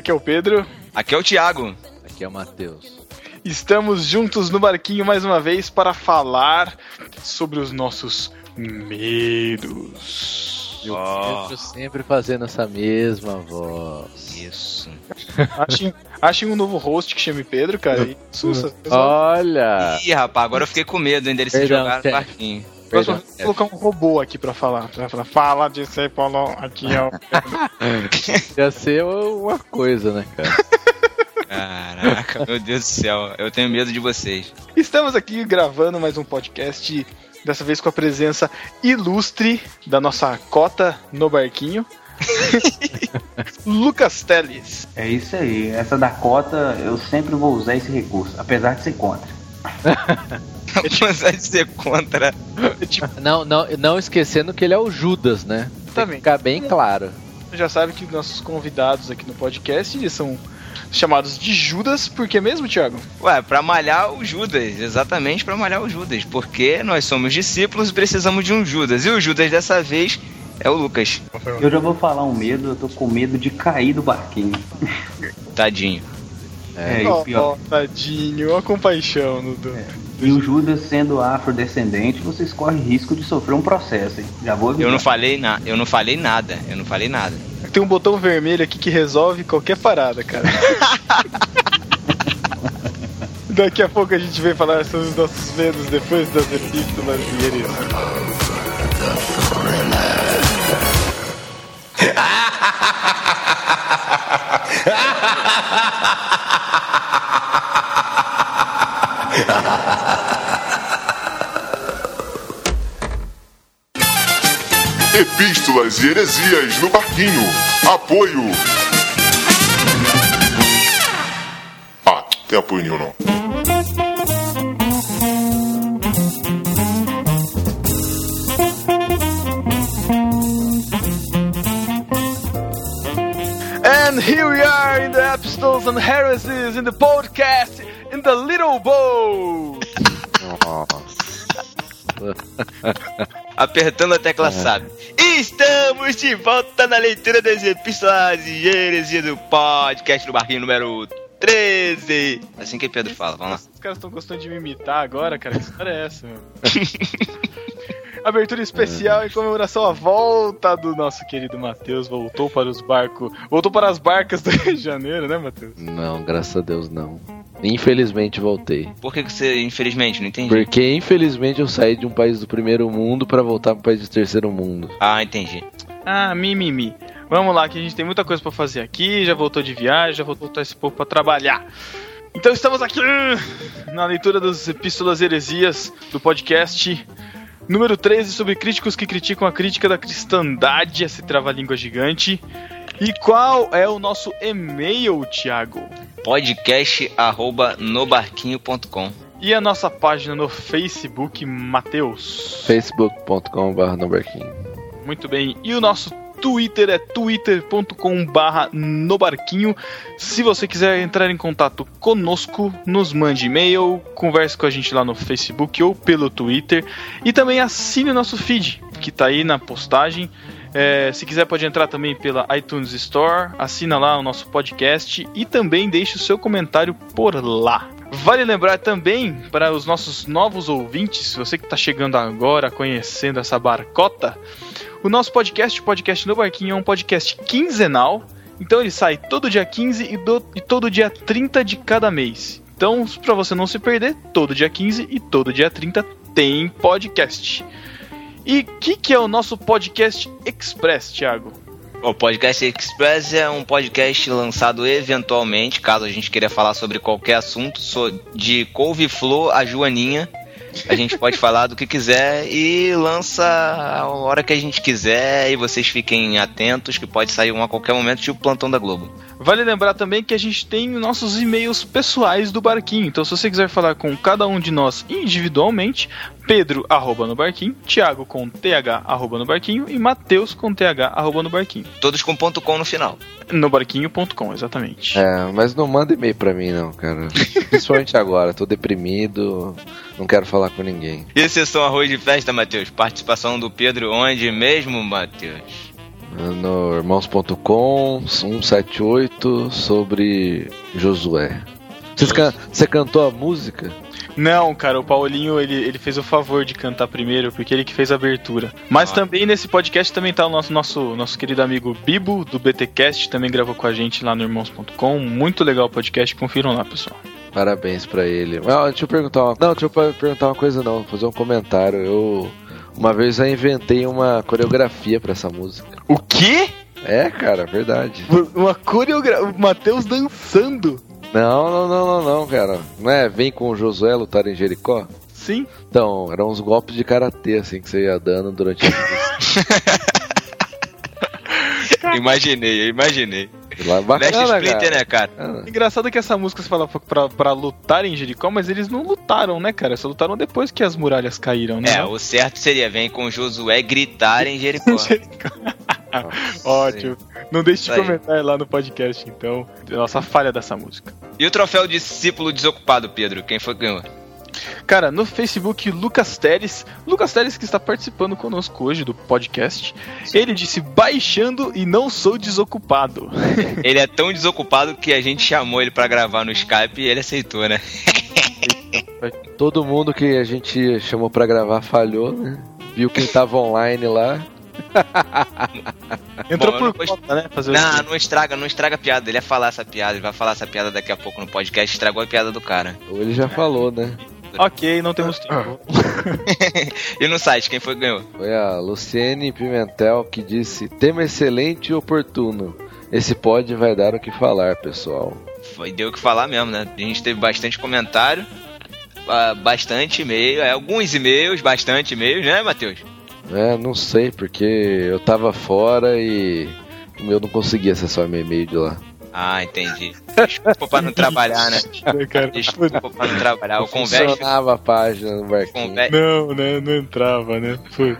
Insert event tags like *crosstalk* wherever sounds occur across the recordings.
Aqui é o Pedro. Aqui é o Thiago. Aqui é o Matheus. Estamos juntos no barquinho mais uma vez para falar sobre os nossos medos. Eu oh. sempre fazendo essa mesma voz. Isso. Achem, achem um novo host que chame Pedro, cara. E sussa, Olha! Ih, rapaz, agora eu fiquei com medo ainda dele se jogar no barquinho. Próximo, vou colocar um robô aqui pra falar. Pra falar Fala de Paulo, aqui é o. *laughs* Ia ser uma coisa, né, cara? Caraca, meu Deus do céu, eu tenho medo de vocês. Estamos aqui gravando mais um podcast, dessa vez com a presença ilustre da nossa cota no barquinho. *laughs* Lucas Teles. É isso aí, essa da cota eu sempre vou usar esse recurso, apesar de ser contra. *laughs* *laughs* apesar de ser contra. Não, não, não esquecendo que ele é o Judas, né? Também. Tem que ficar bem claro. Já sabe que nossos convidados aqui no podcast são chamados de Judas, por que mesmo, Thiago? Ué, pra malhar o Judas, exatamente pra malhar o Judas, porque nós somos discípulos e precisamos de um Judas, e o Judas dessa vez é o Lucas. Eu já vou falar um medo, eu tô com medo de cair do barquinho. Tadinho. É, oh, pior. Oh, tadinho, a compaixão no do... É. E o Judas sendo afrodescendente, vocês correm risco de sofrer um processo, hein? Já vou avisar. Eu não falei na, eu não falei nada, eu não falei nada. Tem um botão vermelho aqui que resolve qualquer parada, cara. *laughs* Daqui a pouco a gente vem falar sobre os nossos medos depois das epístolas e heresias. *laughs* *laughs* Epístolas e heresias no barquinho. Apoio. Ah, tem apoio nenhum não. And here we are in the Epistles and Heresies in the podcast in the little boat. *laughs* Apertando a tecla é. sabe. Estamos de volta na leitura das epístolas e heresias do podcast do Barquinho número 13. Assim que Pedro fala, vamos lá. Os caras estão gostando de me imitar agora, cara. Que história é essa, meu? *laughs* Abertura especial em comemoração à volta do nosso querido Matheus. Voltou para os barcos. Voltou para as barcas do Rio de Janeiro, né, Matheus? Não, graças a Deus não. Infelizmente voltei. Por que, você, infelizmente, não entendi? Porque, infelizmente, eu saí de um país do primeiro mundo para voltar para um país do terceiro mundo. Ah, entendi. Ah, mimimi. Vamos lá, que a gente tem muita coisa para fazer aqui. Já voltou de viagem, já voltou esse povo para trabalhar. Então estamos aqui hum, na leitura das Epístolas Heresias do podcast número 13 sobre críticos que criticam a crítica da cristandade, esse trava-língua gigante. E qual é o nosso e-mail, Thiago? podcast@nobarquinho.com. E a nossa página no Facebook, Mateus? facebook.com.br nobarquinho. Muito bem. E o nosso Twitter é twitter.com/barra nobarquinho. Se você quiser entrar em contato conosco, nos mande e-mail, converse com a gente lá no Facebook ou pelo Twitter. E também assine o nosso feed, que está aí na postagem. É, se quiser, pode entrar também pela iTunes Store, assina lá o nosso podcast e também deixe o seu comentário por lá. Vale lembrar também para os nossos novos ouvintes, você que está chegando agora, conhecendo essa barcota, o nosso podcast, o podcast no Barquinho, é um podcast quinzenal. Então ele sai todo dia 15 e, do, e todo dia 30 de cada mês. Então, para você não se perder, todo dia 15 e todo dia 30 tem podcast. E o que, que é o nosso podcast Express, Thiago? O Podcast Express é um podcast lançado eventualmente, caso a gente queira falar sobre qualquer assunto, de couve-flor a joaninha. A gente pode *laughs* falar do que quiser e lança a hora que a gente quiser e vocês fiquem atentos que pode sair um a qualquer momento, tipo plantão da Globo. Vale lembrar também que a gente tem nossos e-mails pessoais do Barquinho. Então, se você quiser falar com cada um de nós individualmente, Pedro, arroba no barquinho, Thiago com TH, arroba no barquinho e Matheus com TH, arroba no barquinho. Todos com ponto .com no final. No barquinho.com, exatamente. É, mas não manda e-mail pra mim não, cara. Principalmente agora, tô deprimido, não quero falar com ninguém. E sessão arroz de festa, Matheus? Participação do Pedro onde mesmo, Matheus? no irmãos.com 178 sobre Josué. Can- Você cantou a música? Não, cara, o Paulinho ele, ele fez o favor de cantar primeiro, porque ele que fez a abertura. Mas Ah. também nesse podcast também tá o nosso, nosso, nosso querido amigo Bibo, do BTcast, também gravou com a gente lá no irmãos.com. Muito legal o podcast, confiram lá, pessoal. Parabéns pra ele. Não, deixa eu perguntar uma... Não, deixa eu per- perguntar uma coisa não, fazer um comentário. Eu uma vez eu inventei uma coreografia pra essa música. O quê? É, cara, verdade. Uma coreografia. O Matheus dançando. Não, não, não, não, não, cara. Não é vem com o Josué lutar em Jericó? Sim. Então, eram uns golpes de karatê assim que você ia dando durante a *laughs* Imaginei, eu imaginei. lá Last bacana, Splinter, cara. né, cara? Ah, Engraçado que essa música se fala pra, pra, lutar em Jericó, mas eles não lutaram, né, cara? Só lutaram depois que as muralhas caíram, né? É, o certo seria vem com Josué gritar em Jericó. *laughs* *laughs* Ótimo. Não deixe de comentar lá no podcast, então. Nossa falha dessa música. E o troféu discípulo desocupado, Pedro? Quem foi que ganhou? Cara, no Facebook, Lucas Teres. Lucas Teres que está participando conosco hoje do podcast. Ele disse: baixando e não sou desocupado. *laughs* Ele é tão desocupado que a gente chamou ele pra gravar no Skype e ele aceitou, né? Todo mundo que a gente chamou pra gravar falhou, né? Viu quem tava online lá. *laughs* Entrou Bom, por conta, né? Fazer Não, não estraga, não estraga a piada. Ele ia falar essa piada, ele vai falar essa piada daqui a pouco no podcast, estragou a piada do cara. Ou ele já falou, né? Ok, não temos tempo. *laughs* E no site, quem foi que ganhou? Foi a Luciene Pimentel que disse: tema excelente e oportuno. Esse pod vai dar o que falar, pessoal. Foi, deu o que falar mesmo, né? A gente teve bastante comentário, ba- bastante e-mail, é, alguns e-mails, bastante e-mails, né, Matheus? É, não sei, porque eu tava fora e o meu não conseguia acessar meu e-mail de lá. Ah, entendi. Desculpa pra não trabalhar, né? *laughs* Né? Desculpa pra não trabalhar. O funcionava a página no barquinho. Não, né? Não entrava, né? Foi.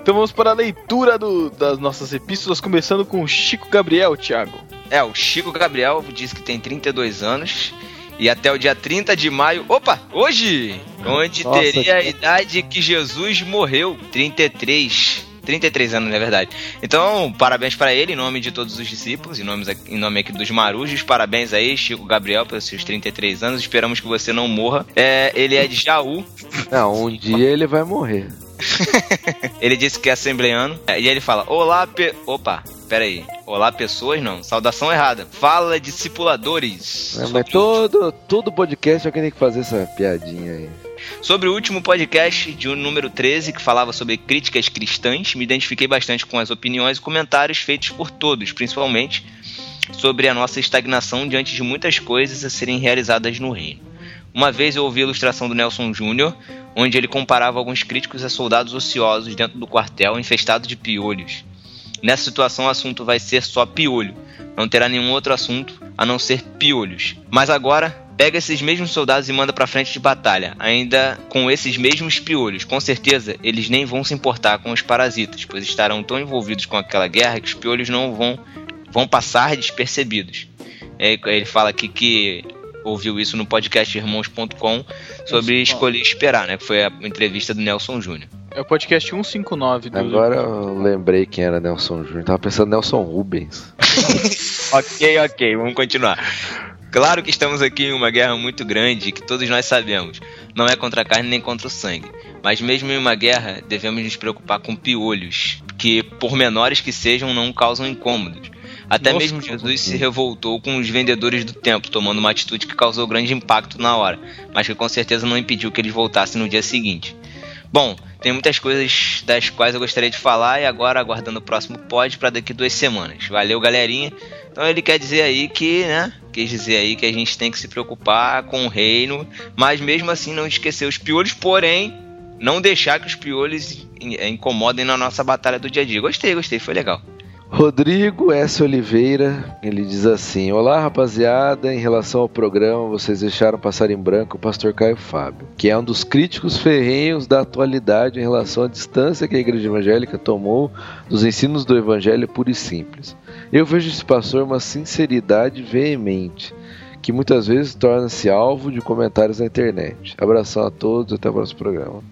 Então vamos para a leitura do- das nossas epístolas, começando com o Chico Gabriel, Thiago. É, o Chico Gabriel disse que tem 32 anos e até o dia 30 de maio, opa, hoje, onde Nossa, teria a idade que Jesus morreu, 33. 33 anos, na verdade. Então, parabéns para ele, em nome de todos os discípulos, em nome, em nome aqui dos marujos. Parabéns aí, Chico Gabriel, pelos seus 33 anos. Esperamos que você não morra. É, ele é de Jaú. Não, um dia ele vai morrer. Ele disse que é assembleano. É, E ele fala: Olá, pe... opa, pera aí. Olá, pessoas, não. Saudação errada. Fala, discipuladores. É, mas todo, todo podcast alguém tem que fazer essa piadinha aí. Sobre o último podcast de um número 13, que falava sobre críticas cristãs, me identifiquei bastante com as opiniões e comentários feitos por todos, principalmente sobre a nossa estagnação diante de muitas coisas a serem realizadas no reino. Uma vez eu ouvi a ilustração do Nelson Júnior, onde ele comparava alguns críticos a soldados ociosos dentro do quartel infestados de piolhos. Nessa situação, o assunto vai ser só piolho. Não terá nenhum outro assunto a não ser piolhos. Mas agora, pega esses mesmos soldados e manda pra frente de batalha, ainda com esses mesmos piolhos. Com certeza, eles nem vão se importar com os parasitas, pois estarão tão envolvidos com aquela guerra que os piolhos não vão, vão passar despercebidos. É, Ele fala aqui que ouviu isso no podcast irmãos.com sobre escolher esperar, né? Que foi a entrevista do Nelson Júnior. É o podcast 159 do. Agora eu lembrei quem era Nelson Júnior. Tava pensando Nelson Rubens. *laughs* ok, ok, vamos continuar. Claro que estamos aqui em uma guerra muito grande que todos nós sabemos. Não é contra a carne nem contra o sangue. Mas mesmo em uma guerra, devemos nos preocupar com piolhos, que, por menores que sejam, não causam incômodos. Até Nossa, mesmo Jesus se revoltou com os vendedores do templo, tomando uma atitude que causou grande impacto na hora, mas que com certeza não impediu que eles voltassem no dia seguinte. Bom, tem muitas coisas das quais eu gostaria de falar e agora aguardando o próximo pod para daqui duas semanas. Valeu, galerinha. Então ele quer dizer aí que, né? Quer dizer aí que a gente tem que se preocupar com o reino, mas mesmo assim não esquecer os piolhos, porém não deixar que os piolhos eh, incomodem na nossa batalha do dia a dia. Gostei, gostei, foi legal. Rodrigo S. Oliveira, ele diz assim: Olá rapaziada, em relação ao programa, vocês deixaram passar em branco o pastor Caio Fábio, que é um dos críticos ferrenhos da atualidade em relação à distância que a igreja evangélica tomou dos ensinos do evangelho puro e simples. Eu vejo esse pastor uma sinceridade veemente, que muitas vezes torna-se alvo de comentários na internet. Abração a todos, até o próximo programa.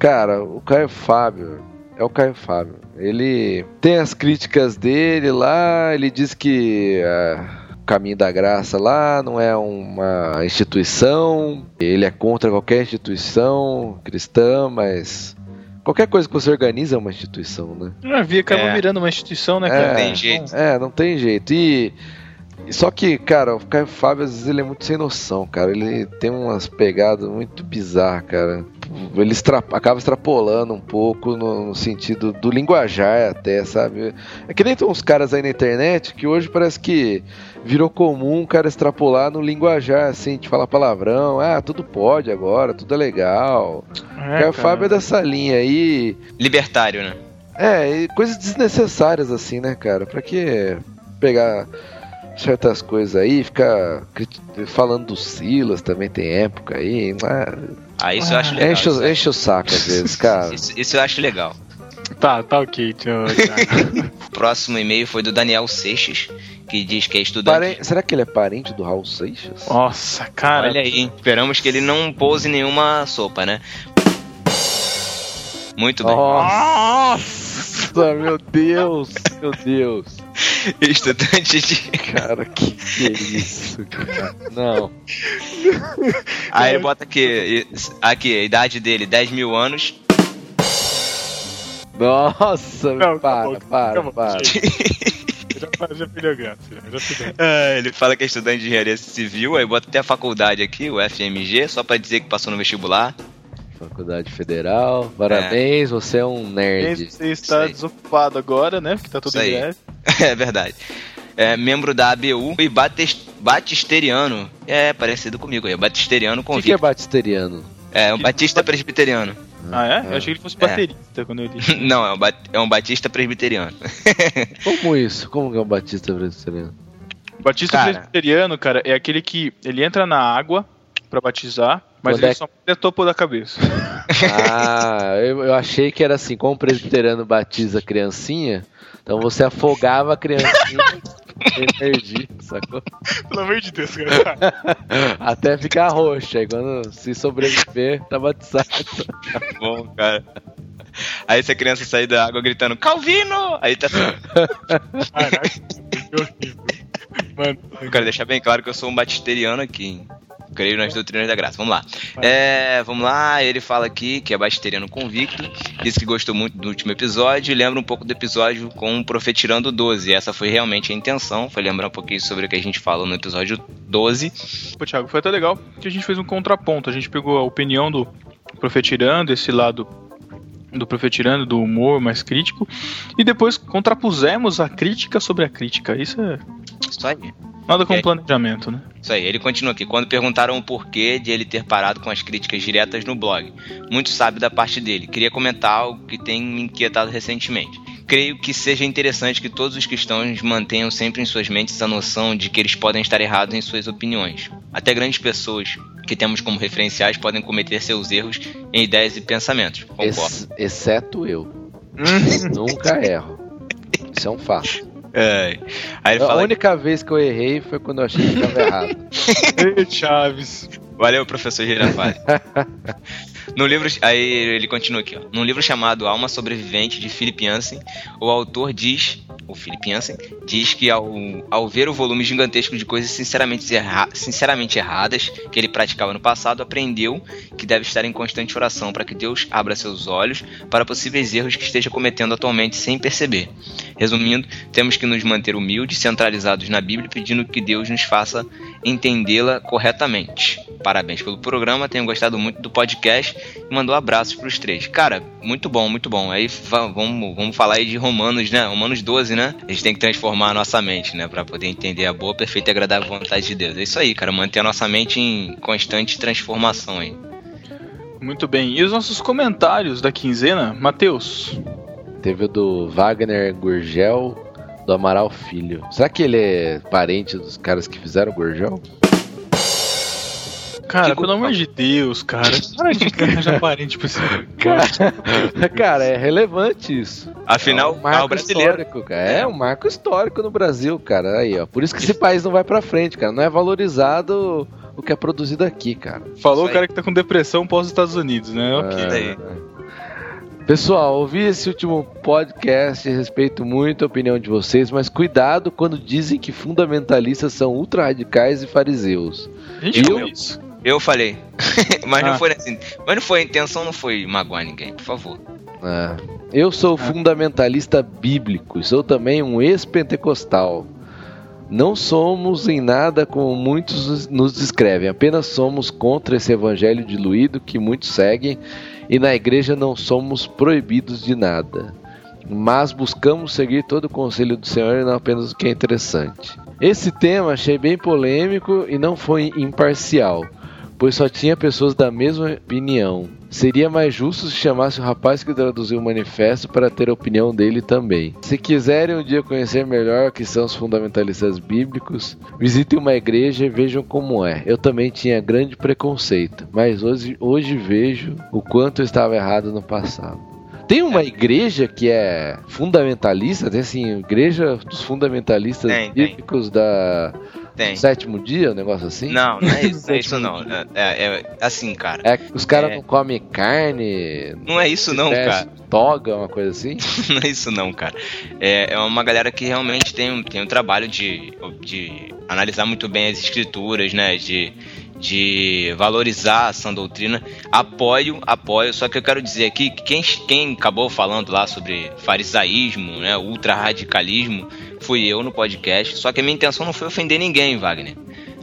Cara, o Caio Fábio é o Caio Fábio. Ele tem as críticas dele lá, ele diz que ah, o Caminho da Graça lá não é uma instituição, ele é contra qualquer instituição cristã, mas qualquer coisa que você organiza é uma instituição, né? A Via acaba É. virando uma instituição, né, É. cara? Tem jeito. É, não tem jeito. E só que, cara, o Caio Fábio às vezes ele é muito sem noção, cara. Ele tem umas pegadas muito bizarras, cara. Ele extra- acaba extrapolando um pouco no, no sentido do linguajar até, sabe? É que nem tem uns caras aí na internet que hoje parece que virou comum o cara extrapolar no linguajar, assim, de falar palavrão. Ah, tudo pode agora, tudo é legal. É, o. Fábio é dessa linha aí. Libertário, né? É, e coisas desnecessárias assim, né, cara? Pra que pegar certas coisas aí, ficar falando do Silas também tem época aí. ah, Ah, isso eu acho legal. enche, isso, o- enche o saco às vezes, cara. *laughs* isso- isso eu acho legal. Tá, tá ok, *laughs* próximo e-mail foi do Daniel Seixas, que diz que é estudante. Pare- Será que ele é parente do Raul Seixas? Nossa, cara. Olha aí, esperamos que ele não pouse nenhuma sopa, né? Muito bem. Nossa, meu Deus, meu Deus. Estudante de. Cara, que que é isso, cara? Não. Aí ele bota aqui, aqui, a idade dele, 10 mil anos. Nossa, Não, para, acabou, para, acabou, para. chega. já, já graça, já, já. Ah, ele fala que é estudante de engenharia civil, aí bota até a faculdade aqui, o FMG, só pra dizer que passou no vestibular. Faculdade Federal, parabéns, você é um nerd. Você está desocupado agora, né? Porque tá tudo em greve. *laughs* é verdade. É membro da ABU e batis- batisteriano. É parecido comigo aí, batisteriano O que, que é convicto. batisteriano? É, um batista presbiteriano. Ah, é? É. Eu achei que ele fosse É. baterista quando ele. *laughs* Não, é um, bat- é um batista presbiteriano. *laughs* Como isso? Como que é um batista presbiteriano? Batista Cara. presbiteriano, cara, é aquele que ele entra na água pra batizar, mas Quando ele é- só é topo da cabeça. Ah, eu, eu achei que era assim, como o presbiteriano batiza a criancinha, então você afogava a criancinha e perdi, sacou? Pelo amor de Deus, cara. *laughs* Até ficar roxa, aí quando se sobreviver, tá batizado. Bom, cara. Aí se a criança sair da água gritando, Calvino! Aí tá assim. Caraca, que horrível. Mano, Eu quero deixar bem claro que eu sou um batisteriano aqui. hein? Creio nas doutrinas da graça. Vamos lá. É, vamos lá, ele fala aqui que é batisteriano convicto. Disse que gostou muito do último episódio e lembra um pouco do episódio com o Profetirando 12. Essa foi realmente a intenção. Foi lembrar um pouquinho sobre o que a gente falou no episódio 12. Pô, Thiago, foi até legal que a gente fez um contraponto. A gente pegou a opinião do Profetirando, esse lado do Profetirando, do humor mais crítico, e depois contrapusemos a crítica sobre a crítica. Isso é Isso aí. Nada com aí? planejamento, né? Isso aí, ele continua aqui. Quando perguntaram o porquê de ele ter parado com as críticas diretas no blog, muito sábio da parte dele. Queria comentar algo que tem me inquietado recentemente. Creio que seja interessante que todos os cristãos mantenham sempre em suas mentes a noção de que eles podem estar errados em suas opiniões. Até grandes pessoas que temos como referenciais podem cometer seus erros em ideias e pensamentos. Concordo. Ex- exceto eu. *laughs* Nunca erro. Isso é um fato. É. Aí ele A fala. única vez que eu errei foi quando eu achei que estava errado. *laughs* Ei, Chaves. Valeu, professor Girafales. *laughs* No livro, aí ele continua aqui, ó. Num livro chamado Alma Sobrevivente de Philip Yancey, o autor diz, o Philip Yancey, diz que ao, ao ver o volume gigantesco de coisas sinceramente, erra, sinceramente erradas que ele praticava no passado, aprendeu que deve estar em constante oração para que Deus abra seus olhos para possíveis erros que esteja cometendo atualmente sem perceber. Resumindo, temos que nos manter humildes, centralizados na Bíblia, pedindo que Deus nos faça entendê-la corretamente. Parabéns pelo programa, tenho gostado muito do podcast e mandou abraços pros três. Cara, muito bom, muito bom. Aí va- vamos, vamos falar aí de Romanos, né? Romanos 12, né? A gente tem que transformar a nossa mente, né? Pra poder entender a boa, perfeita e agradável vontade de Deus. É isso aí, cara. Manter a nossa mente em constante transformação aí. Muito bem. E os nossos comentários da quinzena? Matheus. Teve o do Wagner Gurgel, do Amaral Filho. Será que ele é parente dos caras que fizeram o Gurgel? Cara, Que pelo amor de Deus, cara. Para de arranjar *laughs* parente pra esse Cara, *laughs* cara, é relevante isso. Afinal, é um marco o brasileiro. histórico, cara. É um marco histórico no Brasil, cara. Aí, ó. Por isso que esse país não vai pra frente, cara. Não é valorizado o que é produzido aqui, cara. Falou o cara que tá com depressão pós Estados Unidos, né? Ok. aí. Pessoal, ouvi esse último podcast, respeito muito a opinião de vocês, mas cuidado quando dizem que fundamentalistas são ultra-radicais e fariseus. Gente Eu- isso. Eu falei. *laughs* mas não Ah. foi assim. Mas não foi, a intenção não foi magoar ninguém, por favor. É. Eu sou fundamentalista bíblico e sou também um ex-pentecostal. Não somos em nada como muitos nos descrevem, apenas somos contra esse evangelho diluído que muitos seguem e na igreja não somos proibidos de nada. Mas buscamos seguir todo o conselho do Senhor e não apenas o que é interessante. Esse tema achei bem polêmico e não foi imparcial, pois só tinha pessoas da mesma opinião. Seria mais justo se chamasse o rapaz que traduziu o manifesto para ter a opinião dele também. Se quiserem um dia conhecer melhor o que são os fundamentalistas bíblicos, visitem uma igreja e vejam como é. Eu também tinha grande preconceito, mas hoje, hoje vejo o quanto eu estava errado no passado. Tem uma igreja que é fundamentalista, tem assim, igreja dos fundamentalistas Tem, tem. bíblicos da Tem. sétimo dia, um negócio assim? Não, não é *laughs* isso, não é isso não. É, é- é assim, cara. É, os caras É. não comem carne, Não é isso não, cara. toga, uma coisa assim? *laughs* não é isso não, cara. É, é uma galera que realmente tem um, tem um trabalho de, de analisar muito bem as escrituras, né? De, de valorizar a sã doutrina. Apoio, apoio. Só que eu quero dizer aqui que quem, quem acabou falando lá sobre farisaísmo, né? Ultra-radicalismo, fui eu no podcast. Só que a minha intenção não foi ofender ninguém, Wagner.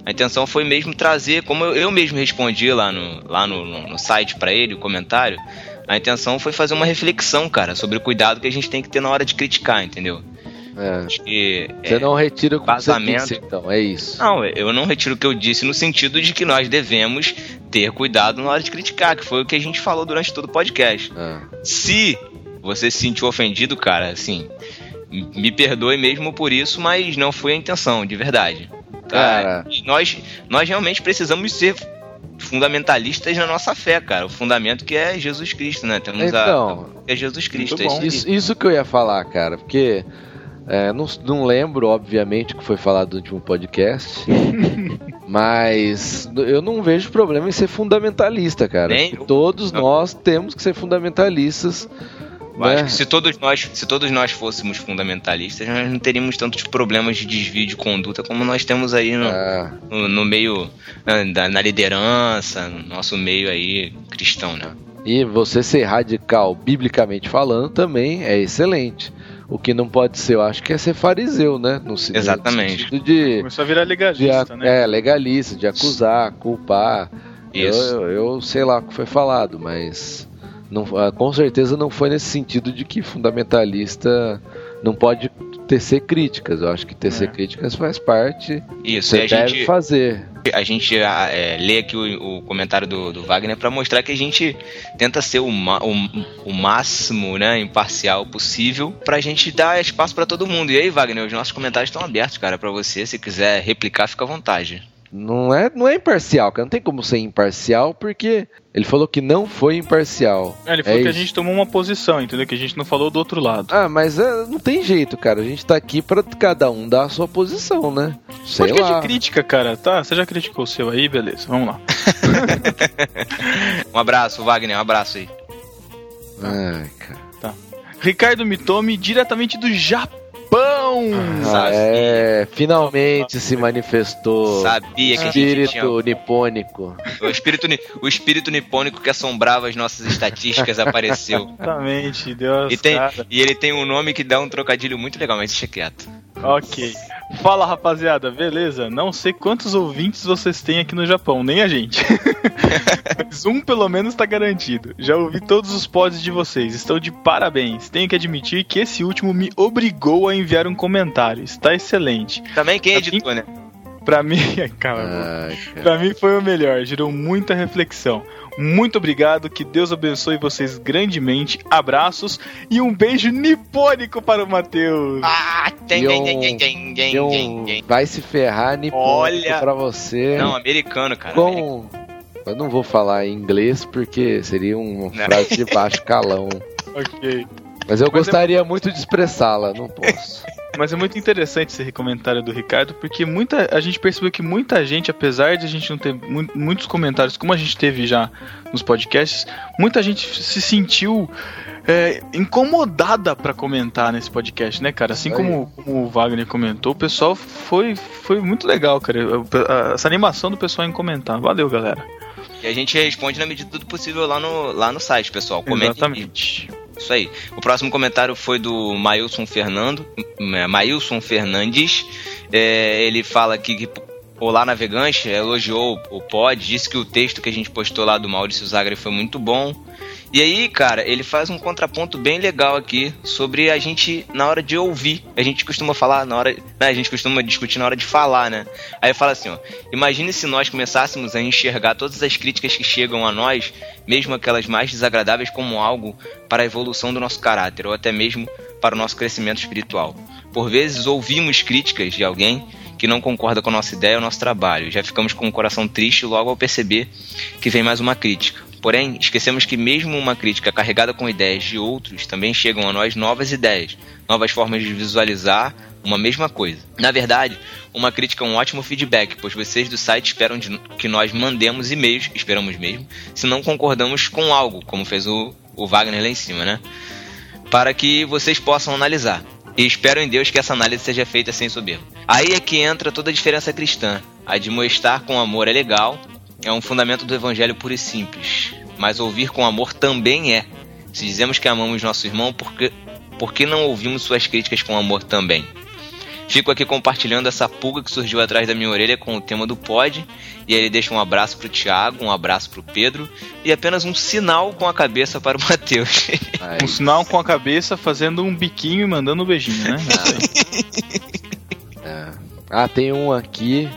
A intenção foi mesmo trazer, como eu, eu mesmo respondi lá no, lá no, no- no site pra ele, o comentário, a intenção foi fazer uma reflexão, cara, sobre o cuidado que a gente tem que ter na hora de criticar, entendeu? É. Acho que, Você é, não retira o que você vazamento. disse, então, é isso. não, eu não retiro o que eu disse no sentido de que nós devemos ter cuidado na hora de criticar, que foi o que a gente falou durante todo o podcast. Ah, Se você se sentiu ofendido, cara, assim, me perdoe mesmo por isso, mas não foi a intenção, de verdade. Cara. E nós, nós realmente precisamos ser fundamentalistas na nossa fé, cara. O fundamento que é Jesus Cristo, né? Temos Então, a, é Jesus Cristo. é bom. isso aí. isso, que eu ia falar, cara, porque é, não, não lembro, obviamente, o que foi falado no último podcast, *laughs* mas eu não vejo problema em ser fundamentalista, cara. Nem todos Não. nós temos que ser fundamentalistas. Eu acho né? que se todos nós, se todos nós fôssemos fundamentalistas, nós não teríamos tantos problemas de desvio de conduta como nós temos aí no, Ah, no, no meio ah, da, na liderança, no nosso meio aí cristão, né? E você ser radical, biblicamente falando, também é excelente. O que não pode ser, eu acho que é ser fariseu, né? No, se- no Exatamente. sentido de, Começou a virar de legalista, a- né? é, legalista, de acusar, culpar. Eu, Isso. eu, eu sei lá o que foi falado, mas não, ah, com certeza não foi nesse sentido de que fundamentalista não pode tecer críticas. Eu acho que tecer É. críticas faz parte. Isso, e Você a deve gente, fazer. a gente ah, é, lê aqui o, o comentário do, do Wagner para mostrar que a gente tenta ser o, o, o máximo né, imparcial possível pra gente dar espaço pra todo mundo. E aí, Wagner, os nossos comentários estão abertos, cara, pra você. Se quiser replicar, fica à vontade. Não é, não é imparcial, cara. Não tem como ser imparcial porque ele falou que não foi imparcial. É, ele falou É que a isso. gente tomou uma posição, entendeu? Que a gente não falou do outro lado. Ah, mas é, não tem jeito, cara. A gente tá aqui pra cada um dar a sua posição, né? Sei Podcast lá. de crítica, cara, tá? Você já criticou o seu aí, beleza, vamos lá. *laughs* Um abraço, Wagner, um abraço aí. Ai, cara. Ricardo Mitomi, diretamente do Japão. Ah, Sabia. é, finalmente se manifestou Sabia que a gente espírito tinha. nipônico. O espírito, o espírito nipônico que assombrava as nossas estatísticas apareceu. *laughs* Exatamente, Deus. E, tem, cara. e ele tem um nome que dá um trocadilho muito legal, mas deixa quieto. Ok. Fala rapaziada, beleza? Não sei quantos ouvintes vocês têm aqui no Japão, nem a gente. *laughs* Mas um pelo menos tá garantido. Já ouvi todos os pods de vocês, estão de parabéns. Tenho que admitir que esse último me obrigou a enviar um comentário. Está excelente. Também quem editou, né? Pra mim, *laughs* cara, Ai, cara. pra mim foi o melhor, gerou muita reflexão. Muito obrigado, que Deus abençoe vocês grandemente. Abraços e um beijo nipônico para o Matheus. Ah, tem, tem, um- tem, tem, tem, tem, um tem, tem. vai se ferrar nipônico Olha- pra você. Não, americano, cara. com... Eu não vou falar em inglês porque seria uma frase de baixo calão. *laughs* Ok. Mas eu Mas é gostaria muito de expressá-la, não posso. *laughs* Mas é muito interessante esse comentário do Ricardo, porque muita, a gente percebeu que muita gente, apesar de a gente não ter mu muitos comentários, como a gente teve já nos podcasts, muita gente se sentiu é, incomodada para comentar nesse podcast, né, cara? Assim como, como, o Wagner comentou, o pessoal foi, foi muito legal, cara. Essa animação do pessoal em comentar. Valeu, galera. E a gente responde na medida do possível lá no, lá no site, pessoal. Comentem Exatamente. Isso aí. O próximo comentário foi do Mailson Fernando, é, Mailson Fernandes. É, ele fala aqui que Olá Navegante elogiou o pod, disse que o texto que a gente postou lá do Maurício Zagre foi muito bom. E aí, cara, ele faz um contraponto bem legal aqui sobre a gente na hora de ouvir. A gente costuma falar na hora. Né, a gente costuma discutir na hora de falar, né? Aí fala assim, ó. Imagine se nós começássemos a enxergar todas as críticas que chegam a nós, mesmo aquelas mais desagradáveis, como algo para a evolução do nosso caráter, ou até mesmo para o nosso crescimento espiritual. Por vezes ouvimos críticas de alguém que não concorda com a nossa ideia ou nosso trabalho. Já ficamos com o coração triste logo ao perceber que vem mais uma crítica. Porém, esquecemos que mesmo uma crítica carregada com ideias de outros também chegam a nós novas ideias, novas formas de visualizar uma mesma coisa. Na verdade, uma crítica é um ótimo feedback, pois vocês do site esperam que nós mandemos e-mails, esperamos mesmo, se não concordamos com algo, como fez o, o Wagner lá em cima, né? Para que vocês possam analisar. E espero em Deus que essa análise seja feita sem soberba. Aí é que entra toda a diferença cristã. A de mostrar com amor é legal, é um fundamento do evangelho puro e simples. Mas ouvir com amor também é. Se dizemos que amamos nosso irmão, por que, por que não ouvimos suas críticas com amor também? Fico aqui compartilhando essa pulga que surgiu atrás da minha orelha com o tema do pod. E aí ele deixa um abraço pro Thiago, um abraço pro Pedro e apenas um sinal com a cabeça para o *laughs* Matheus. um sinal com a cabeça fazendo um biquinho e mandando um beijinho, né? *laughs* É. Ah, tem um aqui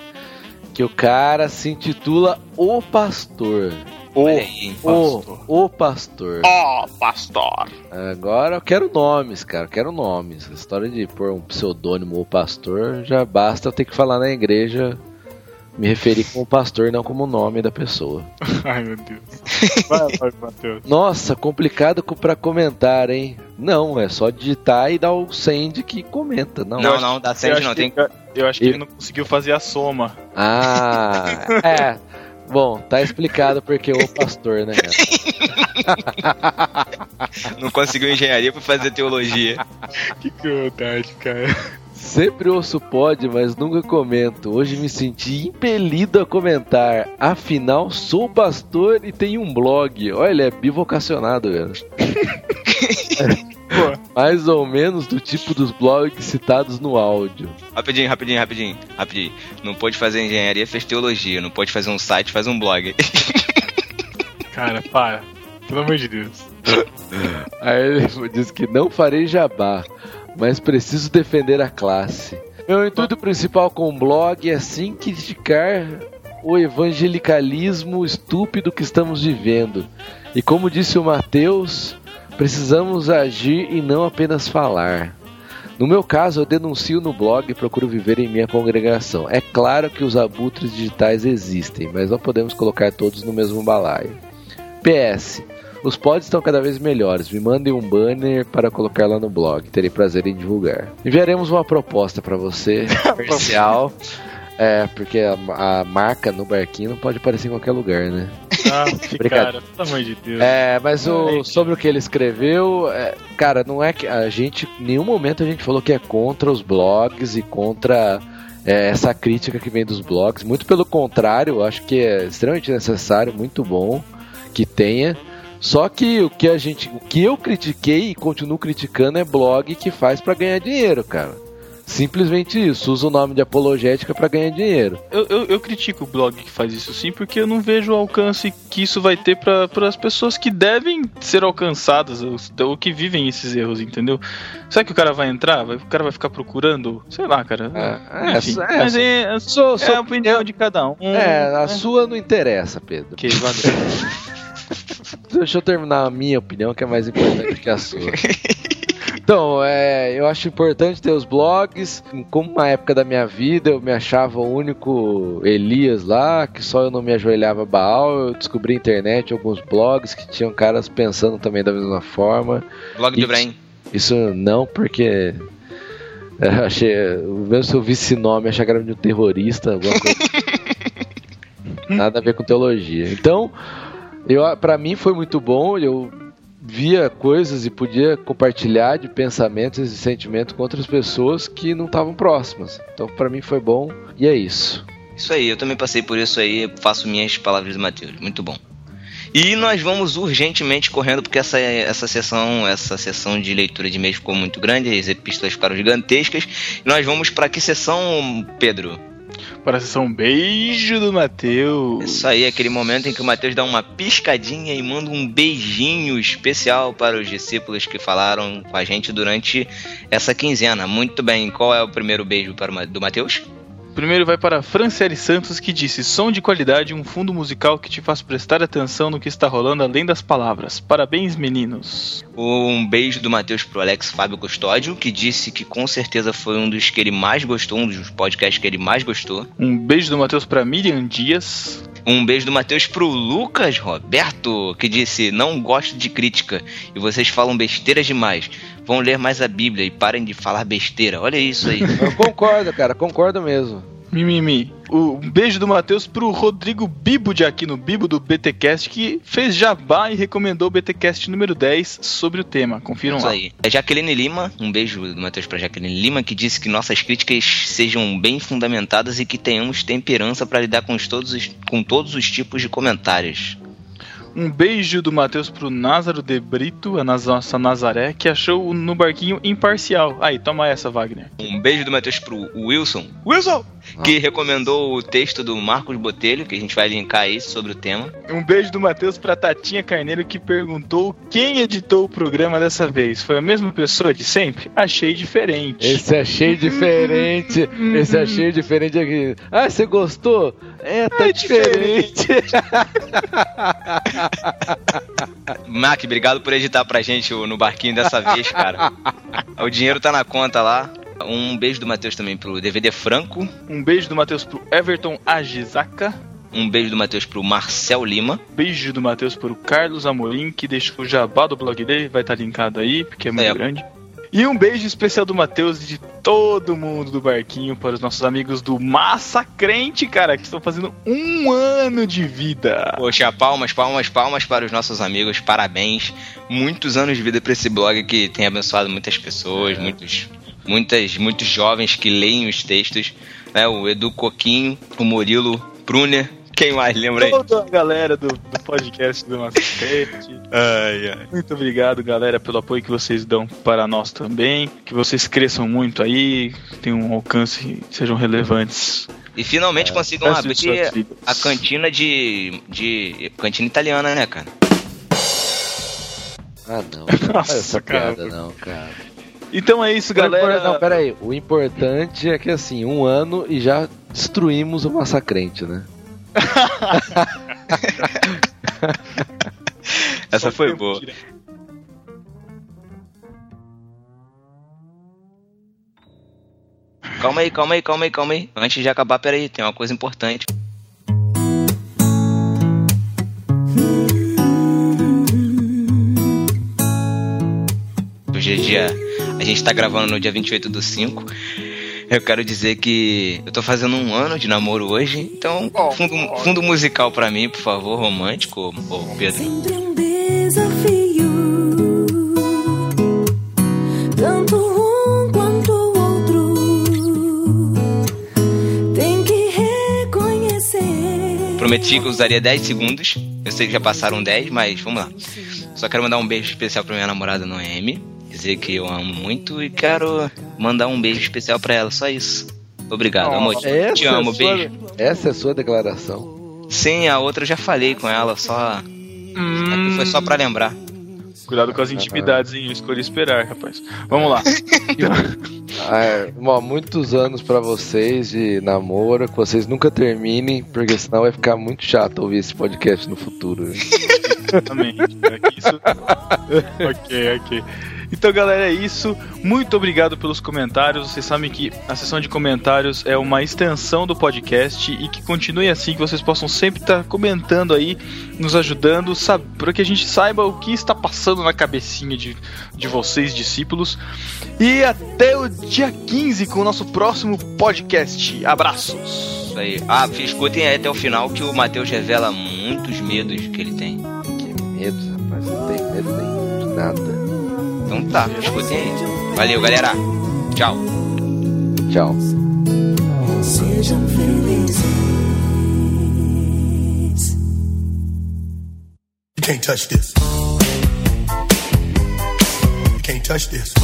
que o cara se intitula O Pastor. O, aí, pastor. o, o pastor. Ó, oh, pastor. Agora eu quero nomes, cara. Eu quero nomes. A história de pôr um pseudônimo o pastor já basta eu ter que falar na igreja me referir como pastor, não como o nome da pessoa. *laughs* Ai, meu Deus. Vai, vai, Matheus. Nossa, complicado para comentar, hein? Não, é só digitar e dar o send que comenta. Não, não, não dá send não. Tem... Eu acho que ele não conseguiu fazer a soma. Ah, *laughs* é. Bom, tá explicado porque o pastor, né? *laughs* Não conseguiu engenharia para fazer teologia. Que crueldade, cara. Sempre ouço pode, mas nunca comento. Hoje me senti impelido a comentar. Afinal, sou pastor e tenho um blog. Olha, ele é bivocacionado, velho. *laughs* Mais ou menos do tipo dos blogs citados no áudio. Rapidinho, rapidinho, rapidinho, rapidinho. Não pode fazer engenharia, fez teologia. Não pode fazer um site, faz um blog. *laughs* Cara, para. Pelo amor de Deus. *laughs* Aí ele diz que não farei jabá, mas preciso defender a classe. Meu intuito principal com o blog é sim criticar o evangelicalismo estúpido que estamos vivendo. E como disse o Mateus, Precisamos agir e não apenas falar. No meu caso, eu denuncio no blog e procuro viver em minha congregação. É claro que os abutres digitais existem, mas não podemos colocar todos no mesmo balaio. PS. Os pods estão cada vez melhores. Me mandem um banner para colocar lá no blog. Terei prazer em divulgar. Enviaremos uma proposta para você, *laughs* comercial. É, porque a, a, marca no barquinho não pode aparecer em qualquer lugar, né? *laughs* *laughs* Ah, cara, pelo amor de Deus. É, mas o, sobre o que ele escreveu, é, cara, não é que a gente, em nenhum momento a gente falou que é contra os blogs e contra é, essa crítica que vem dos blogs. Muito pelo contrário, acho que é extremamente necessário, muito bom que tenha. Só que o que a gente, o que eu critiquei e continuo criticando é blog que faz para ganhar dinheiro, cara. Simplesmente isso, usa o nome de apologética para ganhar dinheiro. Eu, eu, eu, critico o blog que faz isso sim, porque eu não vejo o alcance que isso vai ter para as pessoas que devem ser alcançadas, ou, que vivem esses erros, entendeu? Será que o cara vai entrar? O cara vai ficar procurando? Sei lá, cara. É, Enfim, é, mas é, é, sou, sou, é a opinião de cada um. É, a né? sua não interessa, Pedro. Que valeu. *laughs* Deixa eu terminar a minha opinião, que é mais importante que a sua. *laughs* Então, é, eu acho importante ter os blogs. Como uma época da minha vida eu me achava o único Elias lá, que só eu não me ajoelhava Baal, eu descobri internet alguns blogs que tinham caras pensando também da mesma forma. Blog do Ibrahim. Isso não, porque É, achei. Mesmo se eu visse esse nome, achar que era de um terrorista, alguma coisa. *laughs* Nada a ver com teologia. Então, eu, para mim foi muito bom. Eu via coisas e podia compartilhar de pensamentos e sentimentos com outras pessoas que não estavam próximas. Então, para mim foi bom e é isso. Isso aí, eu também passei por isso aí, faço minhas palavras do Mateus. Muito bom. E nós vamos urgentemente correndo, porque essa, essa sessão essa sessão de leitura de mês ficou muito grande, as epístolas ficaram gigantescas. Nós vamos para que sessão, Pedro? Para a sessão Beijo do Mateus. Isso aí, aquele momento em que o Mateus dá uma piscadinha e manda um beijinho especial para os discípulos que falaram com a gente durante essa quinzena. Muito bem, qual é o primeiro beijo para do Mateus? Primeiro vai para Franciele Santos, que disse: Som de qualidade, um fundo musical que te faz prestar atenção no que está rolando além das palavras. Parabéns, meninos. Um beijo do Matheus pro Alex Fábio Custódio, que disse que com certeza foi um dos que ele mais gostou, um dos podcasts que ele mais gostou. Um beijo do Matheus para Miriam Dias. Um beijo do Matheus pro Lucas Roberto, que disse: Não gosto de crítica e vocês falam besteiras demais. Vão ler mais a Bíblia e parem de falar besteira. Olha isso aí. *laughs* Eu concordo, cara, concordo mesmo. Mimimi. Um beijo do Matheus pro Rodrigo Bibo de aqui no Bibo do BTcast que fez jabá e recomendou o BTcast número 10 sobre o tema. Confiram Isso lá. aí. É Jaqueline Lima, um beijo do Matheus pra Jaqueline Lima, que disse que nossas críticas sejam bem fundamentadas e que tenhamos temperança para lidar com, os todos, os- com todos os tipos de comentários. Um beijo do Matheus pro Názaro de Brito, a nossa Nazaré, que achou o no barquinho imparcial. Aí, toma essa, Wagner. Um beijo do Matheus pro Wilson. Wilson! Que recomendou o texto do Marcos Botelho, que a gente vai linkar aí sobre o tema. Um beijo do Matheus pra Tatinha Carneiro, que perguntou quem editou o programa dessa vez. Foi a mesma pessoa de sempre? Achei diferente. Esse achei diferente. Esse achei diferente aqui. Ah, você gostou? É, tá É diferente. *laughs* Mac, obrigado por editar pra gente o- no barquinho dessa vez, cara. O dinheiro tá na conta lá. Um beijo do Matheus também pro DVD Franco. Um beijo do Matheus pro Everton Ajizaka. Um beijo do Matheus pro Marcel Lima. Beijo do Matheus pro Carlos Amorim, que deixou o jabá do blog dele, vai estar linkado aí, porque é muito É. grande. E um beijo especial do Matheus e de todo mundo do barquinho para os nossos amigos do Massacrente, cara, que estão fazendo um ano de vida. Poxa, palmas, palmas, palmas para os nossos amigos. Parabéns. Muitos anos de vida pra esse blog que tem abençoado muitas pessoas, muitos, muitas, muitos jovens que leem os textos. Né? O Edu Coquinho, o Murilo Pruner. Quem mais lembra aí? Toda a galera do, do podcast do Massacrente. Ai, ai. Muito obrigado, galera, pelo apoio que vocês dão para nós também. Que vocês cresçam muito aí, tenham um alcance, sejam relevantes. E finalmente consigam Resto de abrir a cantina de, de. cantina italiana, né, cara? Ah, não. *laughs* Nossa, Nossa, essa cara. piada não, cara. Então é isso, galera. Não, pera aí. O importante é que assim, um ano e já destruímos o massacrente, né? *laughs* Essa foi boa. Calma aí, calma aí, calma aí, calma aí. Antes de acabar, peraí, tem uma coisa importante. Hoje é dia. A gente tá gravando no dia 28 do 5. Eu quero dizer que eu tô fazendo um ano de namoro hoje, então fundo, fundo musical pra mim, por favor, romântico, ô Pedro. Sempre um desafio. Tanto um quanto o outro. Tem que reconhecer. Prometi que eu usaria 10 segundos. Eu sei que já passaram 10, mas vamos lá. Só quero mandar um beijo especial pra minha namorada Noemi. Dizer que eu amo muito e quero mandar um beijo especial pra ela. Só isso. Obrigado, amor. Te, é amo, a sua- beijo. Essa é a sua declaração. Sim, a outra eu já falei com ela, só. Aqui foi só pra lembrar. Cuidado com as intimidades, hein? Eu escolhi esperar, rapaz. Vamos lá. *laughs* Ah, ó, muitos anos pra vocês de namoro, que vocês nunca terminem, porque senão vai ficar muito chato ouvir esse podcast no futuro. Exatamente. Aqui isso- *laughs* ok, ok. Então, galera, é isso. Muito obrigado pelos comentários. Vocês sabem que a sessão de comentários é uma extensão do podcast e que continue assim, que vocês possam sempre estar comentando aí, nos ajudando, para que a gente saiba o que está passando na cabecinha de, de vocês, discípulos. E até o dia 15 com o nosso próximo podcast. Abraços! Isso aí. Ah, escutem aí até o final que o Matheus revela muitos medos que ele tem. Que medo, rapaz. Não tem medo nenhum de nada. Então tá, escutem aí. Valeu, galera. Tchau. Tchau. Sejam felizes. You can't touch this. You can't touch this.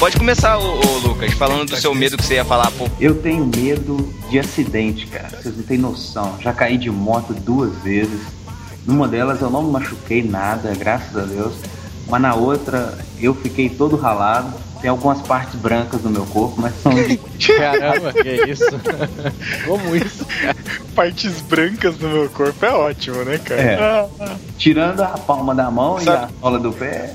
Pode começar, ô, ô, Lucas, falando do seu medo que você ia falar, pô. Eu tenho medo de acidente, cara. Vocês não têm noção. Já caí de moto duas vezes. Numa delas eu não me machuquei nada, graças a Deus. Mas na outra eu fiquei todo ralado. Tem algumas partes brancas no meu corpo, mas são *laughs* Caramba, que isso? *laughs* Como isso? Partes brancas no meu corpo é ótimo, né, cara? É. tirando a palma da mão e Sabe- a sola do pé.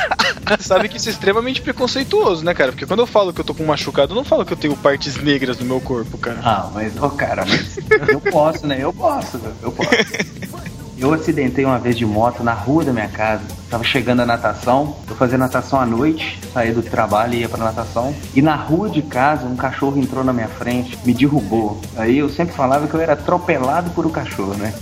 *laughs* Sabe que isso é extremamente preconceituoso, né, cara? Porque quando eu falo que eu tô com um machucado, eu não falo que eu tenho partes negras no meu corpo, cara. Ah, mas, ô cara, mas eu posso, né? Eu posso, eu posso. Eu acidentei uma vez de moto na rua da minha casa. Tava chegando a natação, eu fazia natação à noite, saía do trabalho e ia pra natação. E na rua de casa, um cachorro entrou na minha frente, me derrubou. Aí eu sempre falava que eu era atropelado por um cachorro, né?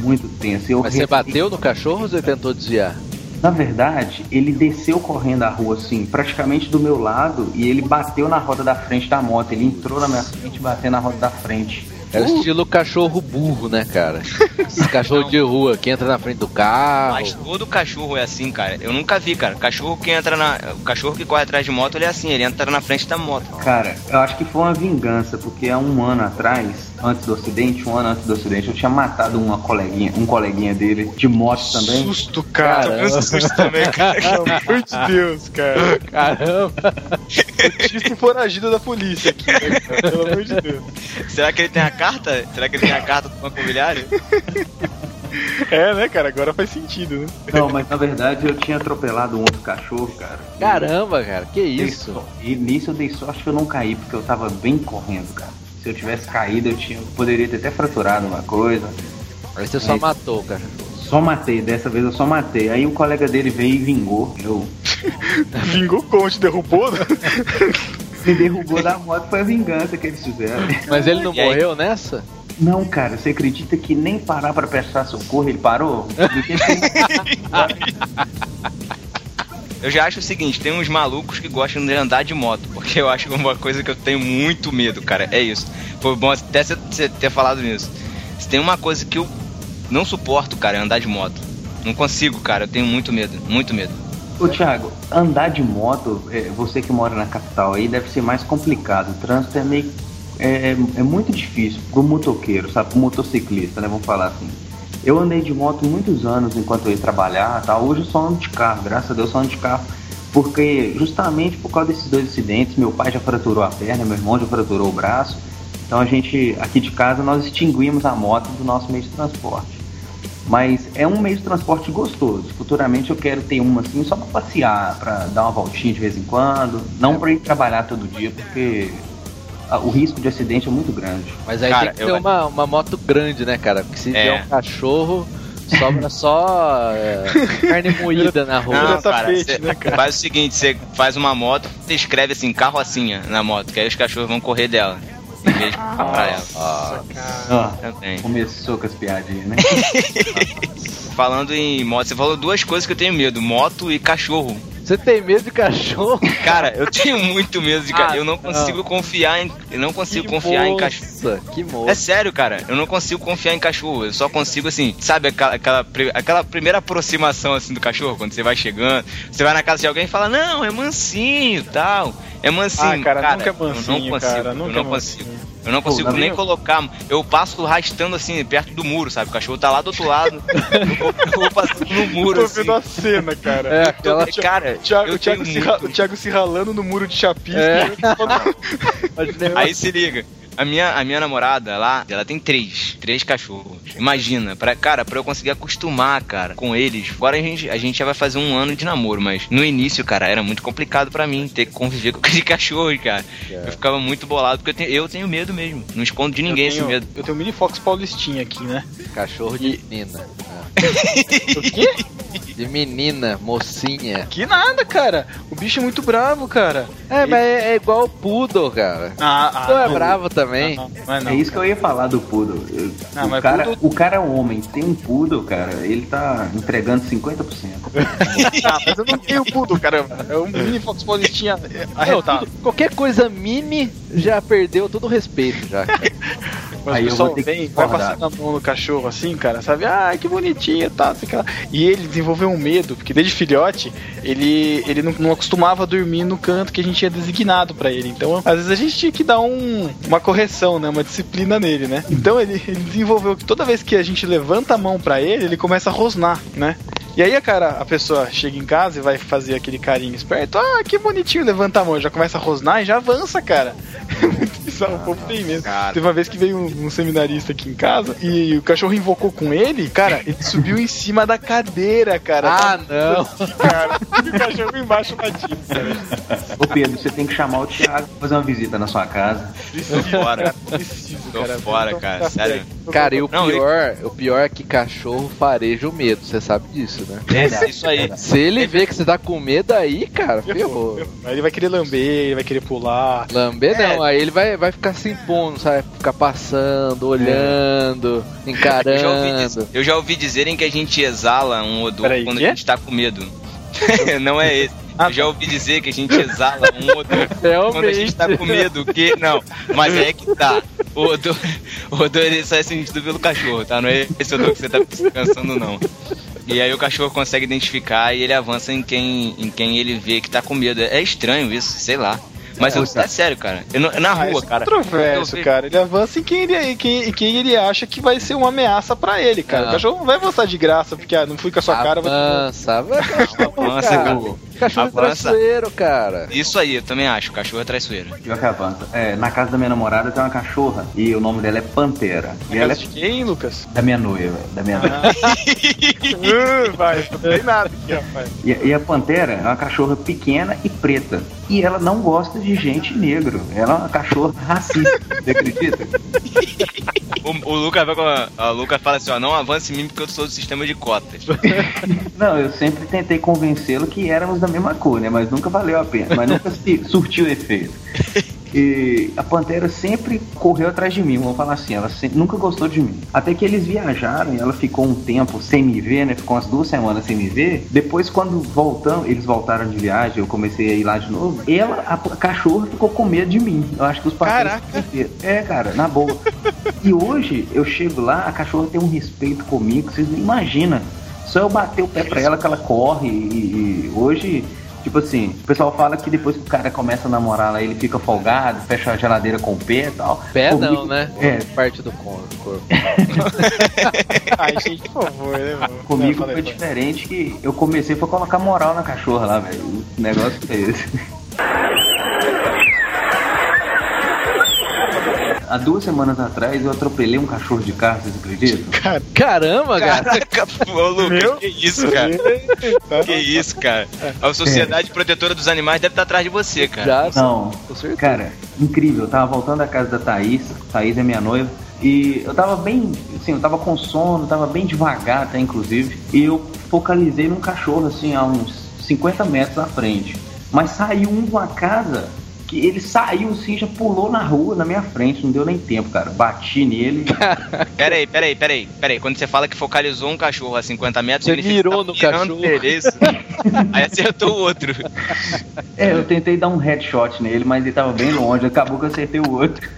Muito tenso. Eu Mas você bateu no cachorro ou você tentou desviar? Na verdade, ele desceu correndo a rua assim, praticamente do meu lado, e ele bateu na roda da frente da moto. Ele entrou na minha frente e bateu na roda da frente. Era estilo cachorro burro, né, cara? Esse *laughs* cachorro de rua que entra na frente do carro. Mas todo cachorro é assim, cara. Eu nunca vi, cara. Cachorro que entra na. O cachorro que corre atrás de moto, ele é assim, ele entra na frente da moto. Cara, eu acho que foi uma vingança, porque há um ano atrás, antes do acidente, um ano antes do acidente, eu tinha matado uma coleguinha, um coleguinha dele de moto também. Susto, cara. Caramba. Susto também, cara. *laughs* Pelo amor de Deus, cara. Caramba! Notícia foragido da polícia aqui, né, cara? Pelo amor de Deus. Será que ele tem a carta? Será que ele tem a carta do banco imobiliário? *laughs* É, né, cara? Agora faz sentido, né? Não, mas na verdade eu tinha atropelado um outro cachorro, cara. Caramba, cara, que isso? só- E nisso eu dei sorte que eu não caí, porque eu tava bem correndo, cara. Se eu tivesse caído, eu tinha, poderia ter até fraturado uma coisa. Aí você só matou, cara. Só matei, dessa vez eu só matei. Aí o colega dele veio e vingou. Eu *laughs* Vingou como? Te derrubou? *laughs* me derrubou da moto, foi a vingança que eles fizeram. Mas ele não E aí? morreu nessa? Não, cara, você acredita que nem parar pra prestar socorro ele parou? Eu já acho o seguinte, tem uns malucos que gostam de andar de moto, porque eu acho que é uma coisa que eu tenho muito medo, cara. É isso. Foi bom até você- você ter falado nisso. Se tem uma coisa que eu não suporto, cara, é andar de moto. Não consigo, cara. Eu tenho muito medo, muito medo. Ô Thiago, andar de moto, é, você que mora na capital aí, deve ser mais complicado. O trânsito é meio. É, é muito difícil pro motoqueiro, sabe? Pro motociclista, né? Vamos falar assim. Eu andei de moto muitos anos enquanto eu ia trabalhar tal. Hoje eu só ando de carro, graças a Deus só ando de carro. Porque justamente por causa desses dois acidentes, meu pai já fraturou a perna, meu irmão já fraturou o braço. Então a gente, aqui de casa, nós extinguimos a moto do nosso meio de transporte. Mas é um meio de transporte gostoso. Futuramente eu quero ter uma assim só para passear, para dar uma voltinha de vez em quando, não para ir trabalhar todo dia, porque o risco de acidente é muito grande. Mas aí Cara, tem que eu- ter uma, uma moto grande, né, cara? Porque se É. tiver um cachorro, sobra só é, *laughs* carne moída na rua. Não, cara, tapete, né, cara? faz o seguinte, você faz uma moto, você escreve assim, carrocinha na moto, que aí os cachorros vão correr dela. Em vez de ficar pra ela. Ah, Também. começou com as piadinhas, né? *laughs* Falando em moto, você falou duas coisas que eu tenho medo: moto e cachorro. Você tem medo de cachorro? *laughs* Cara, eu tenho muito medo de cachorro. Ah, eu não consigo confiar em. Eu não consigo Que confiar em cachorro. moça, Que moça. É sério, cara. Eu não consigo confiar em cachorro. Eu só consigo, assim, sabe aquela, aquela, aquela primeira aproximação, assim, do cachorro? Quando você vai chegando, você vai na casa de alguém e fala, não, é mansinho e tal. É mansinho. Ah, cara, nunca é eu não mansinho, consigo. cara, eu não é consigo. Eu não Pô, consigo na nem minha- colocar. Eu passo rastando assim, perto do muro, sabe? O cachorro tá lá do outro lado. eu, vou, eu vou passando no muro, Tô assim. vendo a cena, cara. É, aquela. Cara, O Thiago, eu o, Thiago tenho se muito- ra- o Thiago se ralando no muro de chapisco. É. Aí se liga. A minha, a minha namorada lá, ela tem três. Três cachorros. Imagina, pra, cara, pra eu conseguir acostumar, cara, com eles. Agora a gente, a gente já vai fazer um ano de namoro, mas no início, cara, era muito complicado pra mim ter que conviver com *laughs* aquele cachorro, cara. Eu ficava muito bolado, porque eu tenho, eu tenho medo mesmo. Não escondo de ninguém eu esse tenho, medo. Eu tenho um mini Fox Paulistinha aqui, né? Cachorro de menina. *laughs* O quê? De menina, mocinha. Que nada, cara. O bicho é muito bravo, cara. É, mas é, é igual o Poodle, cara. Ah, Tu é não. bravo também. Não, não, não, é isso que eu ia falar do Poodle. Eu- Ah, o, mas cara, Poodle- o cara é um homem, tem um Poodle, cara, ele tá entregando 50%. *laughs* Ah, mas eu não tenho pudo, caramba. É um mini Fox Não, arretado. tudo- qualquer coisa mini já perdeu todo o respeito já. *laughs* Mas Aí o eu pessoal vem, vai passando a mão no cachorro assim, cara, sabe? Ah, que bonitinho, tá, lá. E ele desenvolveu um medo, porque desde filhote, ele, ele não, não acostumava a dormir no canto que a gente tinha designado pra ele. Então, às vezes a gente tinha que dar um, uma correção, né? Uma disciplina nele, né? Então ele, ele desenvolveu que toda vez que a gente levanta a mão pra ele, ele começa a rosnar, né? E aí, cara, a pessoa chega em casa e vai fazer aquele carinho esperto. Ah, que bonitinho, levanta a mão. Já começa a rosnar e já avança, cara. *laughs* É bizarro, o povo tem mesmo. Cara. Teve uma vez que veio um, um seminarista aqui em casa e o cachorro invocou com ele. Cara, ele subiu em cima da cadeira, cara. Ah, não. *laughs* Cara, e o cachorro embaixo latindo, cara. Ô Pedro, você tem que chamar o Thiago pra fazer uma visita na sua casa. Preciso, fora. cara, preciso, Tô cara. fora, cara, tá sério. Cara, e o Não, pior, o pior é que cachorro fareja o medo, você sabe disso, né? É isso aí. *laughs* Se ele vê que você tá com medo aí, cara, ferrou. Aí ele vai querer lamber, ele vai querer pular. Lamber É. não, aí ele vai, vai ficar se impondo, sabe? Ficar passando, olhando, Eu já, ouvi encarando. eu já ouvi dizerem que a gente exala um odor Peraí, quando quê? a gente tá com medo. *laughs* Não é esse. Ah, Eu já ouvi dizer que a gente exala um odor quando a gente tá com medo. Que... Não, mas é que tá. O odor, o odor ele só é sentido pelo cachorro, tá? Não é esse odor que você tá pensando, não. E aí o cachorro consegue identificar e ele avança em quem, em quem ele vê que tá com medo. É estranho isso, sei lá. Mas eu, é sério, cara. Eu na Ah, rua, é cara. controverso, cara. Ele avança em quem ele, em quem, em quem ele acha que vai ser uma ameaça pra ele, cara. Não. O cachorro não vai avançar de graça, porque ah, não fui com a sua cara. Vou... Avança, vai cachorro, Avança, cara. Cachorro Avança. traiçoeiro, cara. Isso aí, eu também acho. O cachorro é traiçoeiro. Pior que avança. É, na casa da minha namorada tem uma cachorra e o nome dela é Pantera. E ela é de quem, Lucas? da minha noiva. Da minha noiva. *laughs* *laughs* Uh, vai, não tem nada aqui, rapaz. E, e a Pantera é uma cachorra pequena e preta. E ela não gosta de gente negro. Ela é uma cachorra racista. Você acredita? O, o Lucas vai com a, fala assim, ó, não avance em mim porque eu sou do sistema de cotas. *laughs* Não, eu sempre tentei convencê-lo que éramos da mesma cor, né? Mas nunca valeu a pena. Mas nunca se surtiu efeito. E a Pantera sempre correu atrás de mim, vamos falar assim, ela sempre- nunca gostou de mim. Até que eles viajaram e ela ficou um tempo sem me ver, né? Ficou umas duas semanas sem me ver. Depois, quando voltamos, eles voltaram de viagem, eu comecei a ir lá de novo. Ela, a, cachorra, ficou com medo de mim. Eu acho que os parceiros. Caraca. É, cara, na boa. E hoje eu chego lá, a cachorra tem um respeito comigo, que vocês não imaginam. Só eu bater o pé pra ela que ela corre e, e hoje, tipo assim, o pessoal fala que depois que o cara começa a namorar lá, ele fica folgado, fecha a geladeira com o pé e tal. Pé não, né? É, Parte do cor- corpo. *laughs* Ai, gente, por favor, né, mano? comigo foi diferente que eu comecei foi colocar moral na cachorra lá, velho. O negócio é esse. *laughs* Há duas semanas atrás eu atropelei um cachorro de carro, vocês acreditam? *laughs* Caramba, cara. Caraca, *laughs* ô Lucas, Meu? que isso, cara? Que isso, cara? A Sociedade Protetora dos Animais deve estar atrás de você, cara. Já, Não, com certeza. cara, incrível. Eu tava voltando da casa da Thaís, Thaís é minha noiva, e eu tava bem, assim, eu tava com sono, tava bem devagar até, inclusive, e eu focalizei num cachorro, assim, a uns 50 metros à frente. Mas saiu um de uma casa que ele saiu assim, já pulou na rua, na minha frente, não deu nem tempo, cara. Bati nele. *laughs* Peraí, peraí, peraí, peraí. Quando você fala que focalizou um cachorro a 50 metros, Você mirou no tá mirando cachorro. Isso. *laughs* Aí acertou o outro. É, eu tentei dar um headshot nele, mas ele tava bem longe, acabou que eu acertei o outro.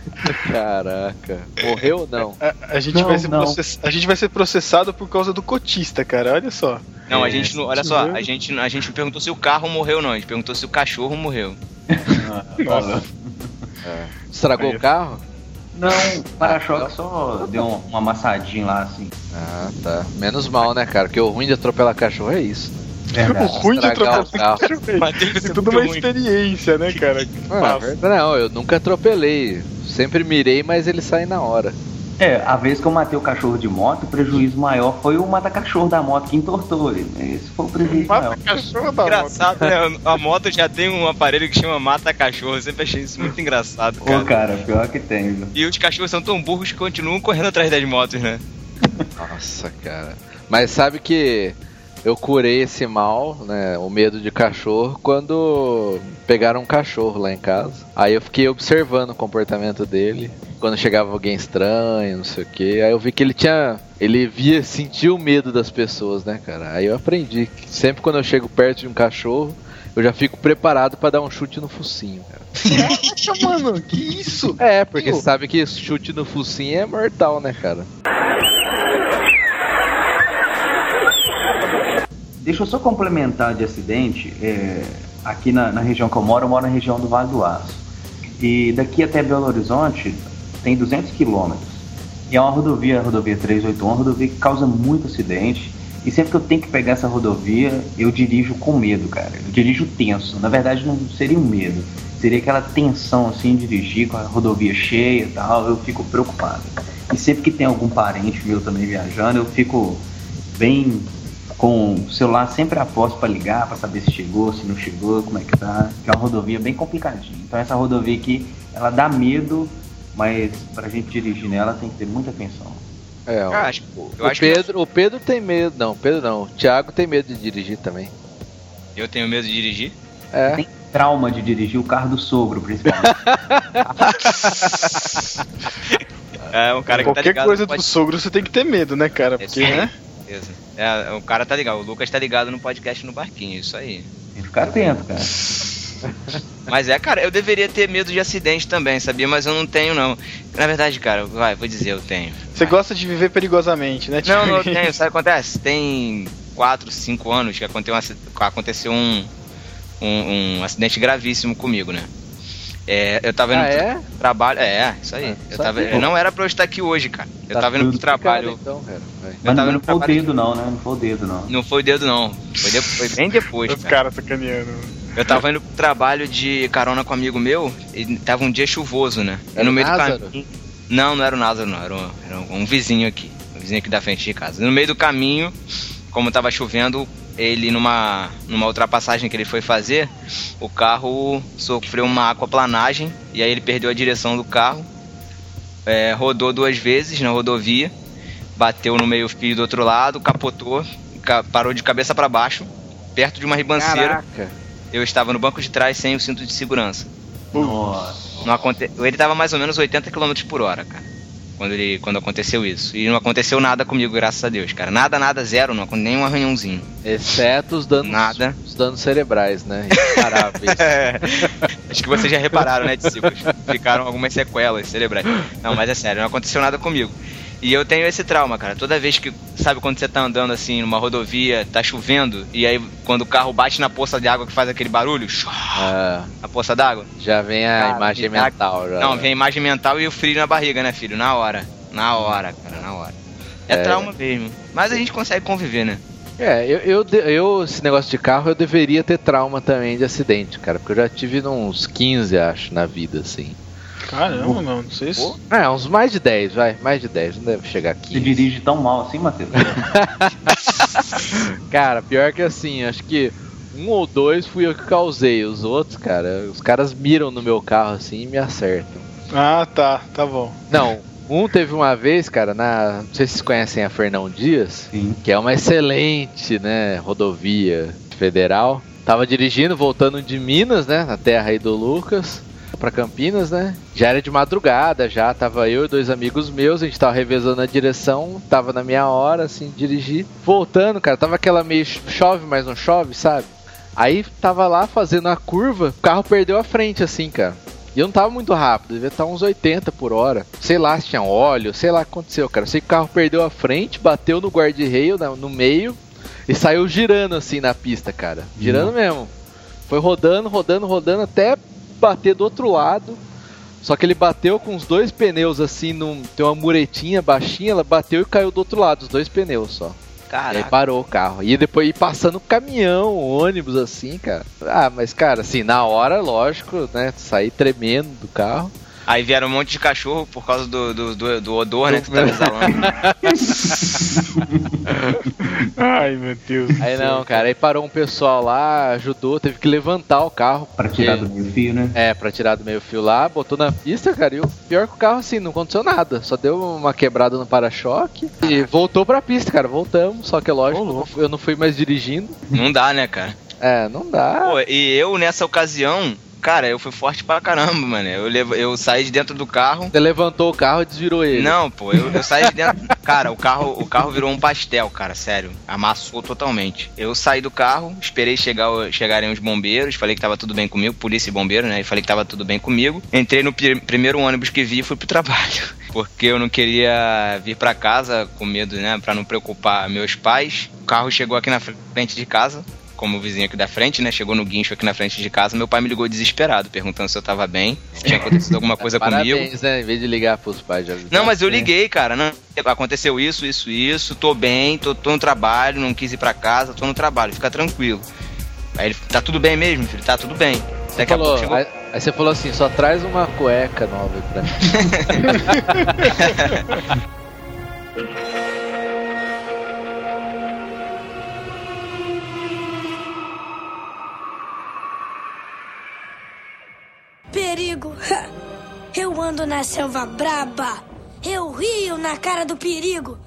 Caraca. Morreu ou não? A, a gente Não, vai ser não. process- a gente vai ser processado por causa do cotista, cara. Olha só. Não, a É, gente não. Olha só, a gente, a gente não perguntou se o carro morreu, não. A gente perguntou se o cachorro morreu. *laughs* Estragou Aí. o carro? Não, o para-choque só deu um- uma amassadinha lá, assim. Ah, tá. Menos mal, né, cara? Porque o ruim de atropelar cachorro é isso. *laughs* O Verdade. ruim de Estragar atropelar o carro. é É tudo uma ruim. experiência, né, cara? Ah, verdade, não, eu nunca atropelei. Sempre mirei, mas ele sai na hora. É, a vez que eu matei o cachorro de moto, o prejuízo maior foi o mata-cachorro da moto que entortou ele. Esse foi o prejuízo Mata maior. cachorro da moto. Engraçado, né? A moto já tem um aparelho que chama mata-cachorro. Eu sempre achei isso muito engraçado, Ô, cara. cara, pior que tem, viu? E os cachorros são tão burros que continuam correndo atrás das motos, né? Nossa, cara. Mas sabe que eu curei esse mal, né? O medo de cachorro, quando pegaram um cachorro lá em casa. Aí eu fiquei observando o comportamento dele. Quando chegava alguém estranho, não sei o que. Aí eu vi que ele tinha. Ele via, sentia o medo das pessoas, né, cara? Aí eu aprendi que sempre quando eu chego perto de um cachorro, eu já fico preparado pra dar um chute no focinho, cara. Caraca, mano, que isso? É, porque você sabe que chute no focinho é mortal, né, cara? Deixa eu só complementar de acidente. é, aqui na, na região que eu moro, eu moro na região do Vale do Aço. E daqui até Belo Horizonte tem 200 quilômetros. E é uma rodovia, a rodovia 381, uma rodovia que causa muito acidente. E sempre que eu tenho que pegar essa rodovia, eu dirijo com medo, cara. Eu dirijo tenso. Na verdade, não seria um medo. Seria aquela tensão, assim, dirigir com a rodovia cheia e tal. Eu fico preocupado. E sempre que tem algum parente meu também viajando, eu fico bem com o celular sempre a posto para ligar, para saber se chegou, se não chegou, como é que tá. Que é uma rodovia bem complicadinha. Então essa rodovia aqui, ela dá medo, mas pra gente dirigir nela tem que ter muita atenção. É, Eu ó. acho, eu o acho que Pedro, o Pedro tem medo, não, Pedro não, o Thiago tem medo de dirigir também. eu tenho medo de dirigir. É. Tem trauma de dirigir o carro do sogro, principalmente. *laughs* É um cara que tá Qualquer ligado coisa no do sogro você tem que ter medo, né, cara? É, Porque, sim. né? Beleza. É, o cara tá ligado, o Lucas tá ligado no podcast no barquinho, isso aí. Tem que ficar atento, cara. *laughs* *laughs* Mas é, cara, eu deveria ter medo de acidente também, sabia? Mas eu não tenho, não. Na verdade, cara, vai, vou dizer, eu tenho. Você Vai. gosta de viver perigosamente, né? Não, não, eu Tipo, tenho. *laughs* Sabe o que acontece? Tem 4, 5 anos que aconteceu um, um, um, um acidente gravíssimo comigo, né? É, eu tava indo Ah, pro é? trabalho. É, isso aí. Ah, eu tava, não era pra eu estar aqui hoje, cara. Eu Tá tava indo pro trabalho. Então, cara. Eu tava não indo pro foi o dedo não, né? Não foi o dedo não. Não foi o dedo, não. Foi, de- foi bem depois, Os cara. caras sacaneando. Eu tava indo pro trabalho de carona com um amigo meu e tava um dia chuvoso, né? E Era no o meio do Názaro? caminho. Não, não era o Názaro, não. Era um, era um vizinho aqui. Um vizinho aqui da frente de casa. No meio do caminho, como tava chovendo, ele numa, numa ultrapassagem que ele foi fazer, o carro sofreu uma aquaplanagem e aí ele perdeu a direção do carro. é, rodou duas vezes na rodovia, bateu no meio fio do outro lado, capotou, ca- parou de cabeça para baixo, perto de uma ribanceira. Caraca. Eu estava no banco de trás sem o cinto de segurança. Nossa. Não aconte... Ele estava mais ou menos 80 km por hora, cara. Quando, ele... quando aconteceu isso. E não aconteceu nada comigo, graças a Deus, cara. Nada, nada, zero, não aconteceu nem um arranhãozinho. Exceto os danos, Nada. os danos cerebrais, né? Imparáveis. É. *laughs* Acho que vocês já repararam, né, discípulos? Ficaram algumas sequelas cerebrais. Não, mas é sério, não aconteceu nada comigo. E eu tenho esse trauma, cara. Toda vez que, sabe, quando você tá andando assim numa rodovia, tá chovendo, e aí quando o carro bate na poça de água que faz aquele barulho, Ah, a poça d'água, já vem a Cara, imagem mental. Já. Não, vem a imagem mental e o frio na barriga, né, filho? Na hora. Na hora, cara, na hora. É, É. trauma mesmo. Mas a gente consegue conviver, né? É, eu, eu, eu, esse negócio de carro, eu deveria ter trauma também de acidente, cara. Porque eu já tive uns 15, acho, na vida, assim. Caramba, mano, não sei se. É, uns mais de 10, vai. Mais de 10, não deve chegar Você aqui. dirige tão mal assim, Matheus? *laughs* Cara, pior que assim, acho que um ou dois fui eu que causei. Os outros, cara, os caras miram no meu carro assim e me acertam. Ah, tá, tá bom. Não, um teve uma vez, cara, na. Não sei se vocês conhecem a Fernão Dias, Sim. que é uma excelente, né, rodovia federal. Tava dirigindo, voltando de Minas, né, na terra aí do Lucas, pra Campinas, né? Já era de madrugada, já tava eu e dois amigos meus, a gente tava revezando a direção, tava na minha hora, assim, dirigir. Voltando, cara, tava aquela meio chove, mas não chove, sabe? Aí tava lá fazendo a curva, o carro perdeu a frente, assim, cara. E eu não tava muito rápido, devia estar uns 80 por hora. Sei lá se tinha óleo, sei lá o que aconteceu, cara. Sei que o carro perdeu a frente, bateu no guarda-reio no meio e saiu girando assim na pista, cara. Girando mesmo. Foi rodando, rodando, rodando até bater do outro lado. Só que ele bateu com os dois pneus assim, num, tem uma muretinha baixinha, ela bateu e caiu do outro lado, os dois pneus só. E aí Caraca. parou o carro. E depois ir passando caminhão, ônibus, assim, cara. Ah, mas, cara, assim, na hora, lógico, né? Sair tremendo do carro. Aí vieram um monte de cachorro por causa do, do, do, do odor, né? Que tu tava exalando. Ai, meu Deus. Aí não, cara. Aí parou um pessoal lá, ajudou, teve que levantar o carro. Pra tirar porque- do meio fio, né? É, pra tirar do meio fio lá, botou na pista, cara, e o pior que o carro, assim, não aconteceu nada. Só deu uma quebrada no para-choque e voltou pra pista, cara. Voltamos, só que é lógico, louco. eu não fui mais dirigindo. Não dá, né, cara? É, não dá. Pô, e eu, nessa ocasião, cara, eu fui forte pra caramba, mano. Eu, levo, eu saí de dentro do carro. Você levantou o carro e desvirou ele. Não, pô, eu, eu saí de dentro. Cara, o carro, o carro virou um pastel, cara, sério. Amassou totalmente. Eu saí do carro, esperei chegar, chegarem os bombeiros, falei que tava tudo bem comigo, polícia e bombeiro, né? E falei que tava tudo bem comigo. Entrei no pri- primeiro ônibus que vi e fui pro trabalho. *laughs* Porque eu não queria vir pra casa com medo, né? Pra não preocupar meus pais. O carro chegou aqui na frente de casa. Como o vizinho aqui da frente, né? Chegou no guincho aqui na frente de casa. Meu pai me ligou desesperado, perguntando se eu tava bem, se tinha acontecido alguma coisa *laughs* comigo. Parabéns, né? Em vez de ligar pros pais já. Não, mas eu É. liguei, cara. Não, aconteceu isso, isso, isso. Tô bem, tô, tô no trabalho, não quis ir pra casa, tô no trabalho, fica tranquilo. Aí ele, tá tudo bem mesmo, filho? Tá tudo bem. Você Daqui a falou, pouco chegou. aí, aí você falou assim, só traz uma cueca nova pra mim. *laughs* *laughs* Perigo. *laughs* Eu ando na selva braba. Eu rio na cara do perigo.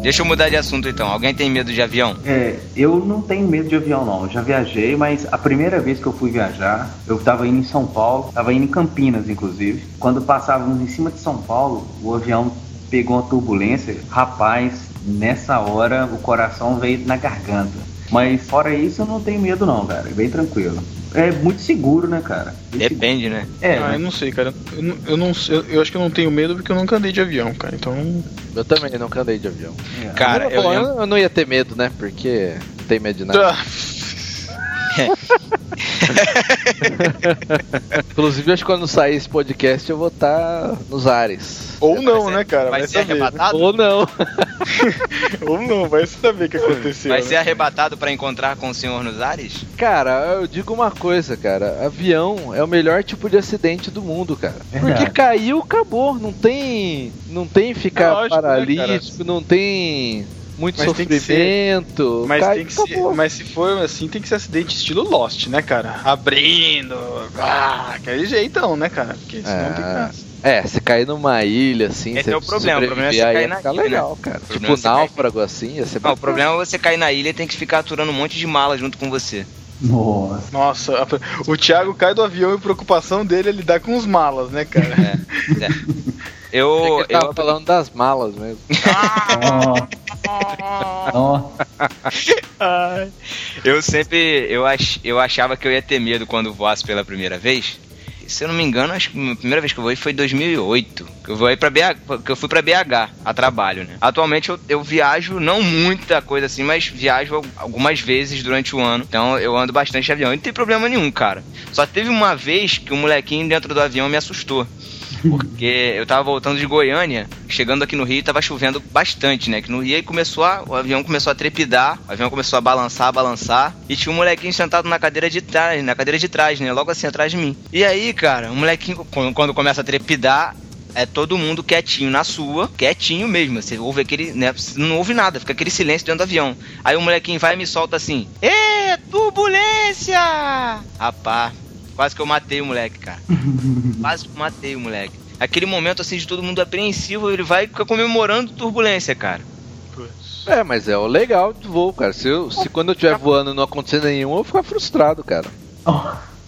Deixa eu mudar de assunto então. Alguém tem medo de avião? É, eu não tenho medo de avião não, eu já viajei, mas a primeira vez que eu fui viajar, eu tava indo em São Paulo, tava indo em Campinas inclusive. Quando passávamos em cima de São Paulo, o avião pegou uma turbulência, rapaz, nessa hora o coração veio na garganta. Mas fora isso eu não tenho medo não, cara, é bem tranquilo. É muito seguro, né, cara? Bem Depende, né? seguro. É, Ah, né? eu não sei, cara. Eu, não- eu não sei- eu, eu acho que eu não tenho medo porque eu nunca andei de avião, cara. Então. Eu também nunca andei de avião. É. Cara, eu Bom, lembro. eu não ia ter medo, né? Porque não tem medo de nada. Ah, *laughs* *laughs* Inclusive, acho que quando sair esse podcast eu vou estar nos ares. Ou não, ser- né, cara? Vai, Vai, ser saber. né? arrebatado? Ou não. *laughs* Ou não, vai saber o que aconteceu. Vai né? ser arrebatado pra encontrar com o senhor nos ares? Cara, eu digo uma coisa, cara. Avião é o melhor tipo de acidente do mundo, cara. Porque *laughs* caiu, acabou. Não tem. Não tem ficar É lógico, né, paralítico, não tem muito Mas sofrimento. Mas, caiu, tem que ser, mas se for assim, tem que ser acidente estilo Lost, né, cara? Abrindo, ah, aquele jeitão, né, cara? Porque senão É. tem graça. É, se cair numa ilha assim, Esse você é o problema, o problema é você cair na ficar ilha, legal, né? cara. O problema Tipo é você cair- náufrago assim, ia ser Não, o problema é você cair na ilha e tem que ficar aturando um monte de mala junto com você. Nossa. Nossa, o Thiago cai do avião e a preocupação dele é lidar com os malas, né, cara? É. é. *laughs* É Eu, ele tava eu, falando das malas mesmo. *laughs* Eu sempre eu, ach, eu achava que eu ia ter medo quando voasse pela primeira vez. Se eu não me engano, acho que a primeira vez que eu voei foi em 2008. Que eu voei para BH, que eu fui para BH a trabalho, né? Atualmente eu, eu viajo não muita coisa assim, mas viajo al- algumas vezes durante o ano. Então eu ando bastante de avião. E não tem problema nenhum, cara. Só teve uma vez que um molequinho dentro do avião me assustou. Porque eu tava voltando de Goiânia, chegando aqui no Rio, tava chovendo bastante, né? Que no Rio aí começou a, o avião começou a trepidar, o avião começou a balançar, a balançar, e tinha um molequinho sentado na cadeira de trás, na cadeira de trás, né? Logo assim atrás de mim. E aí, cara, o molequinho quando, começa a trepidar, é todo mundo quietinho na sua, quietinho mesmo. Você ouve aquele, né? Não ouve nada, fica aquele silêncio dentro do avião. Aí o molequinho vai e me solta assim: Ê, turbulência! Rapaz, quase que eu matei o moleque, cara. *laughs* Quase que eu matei o moleque. Aquele momento assim de todo mundo apreensivo, ele vai e fica comemorando turbulência, cara. É, mas é o legal do voo, cara. Se, eu, se quando eu estiver voando e não acontecer nenhum, eu vou ficar frustrado, cara.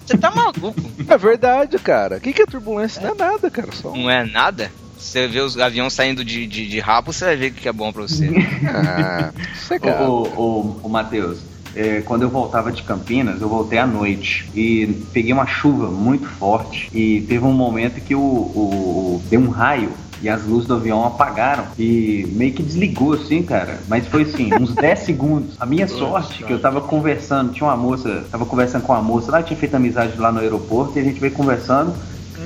Você tá maluco? É verdade, cara. O que, que é turbulência? Não é nada, cara. Só. Não é nada? Você vê os aviões saindo de, de, de rabo, você vai ver o que é bom pra você. *laughs* Ah, Ô, sossegado. ô, ô, ô Matheus, é, quando eu voltava de Campinas, eu voltei à noite e peguei uma chuva muito forte e teve um momento que o, o- deu um raio e as luzes do avião apagaram e meio que desligou assim, cara. Mas foi assim, *laughs* uns 10 segundos. A minha sorte que eu tava conversando, tinha uma moça, tava conversando com uma moça lá, tinha feito amizade lá no aeroporto e a gente veio conversando.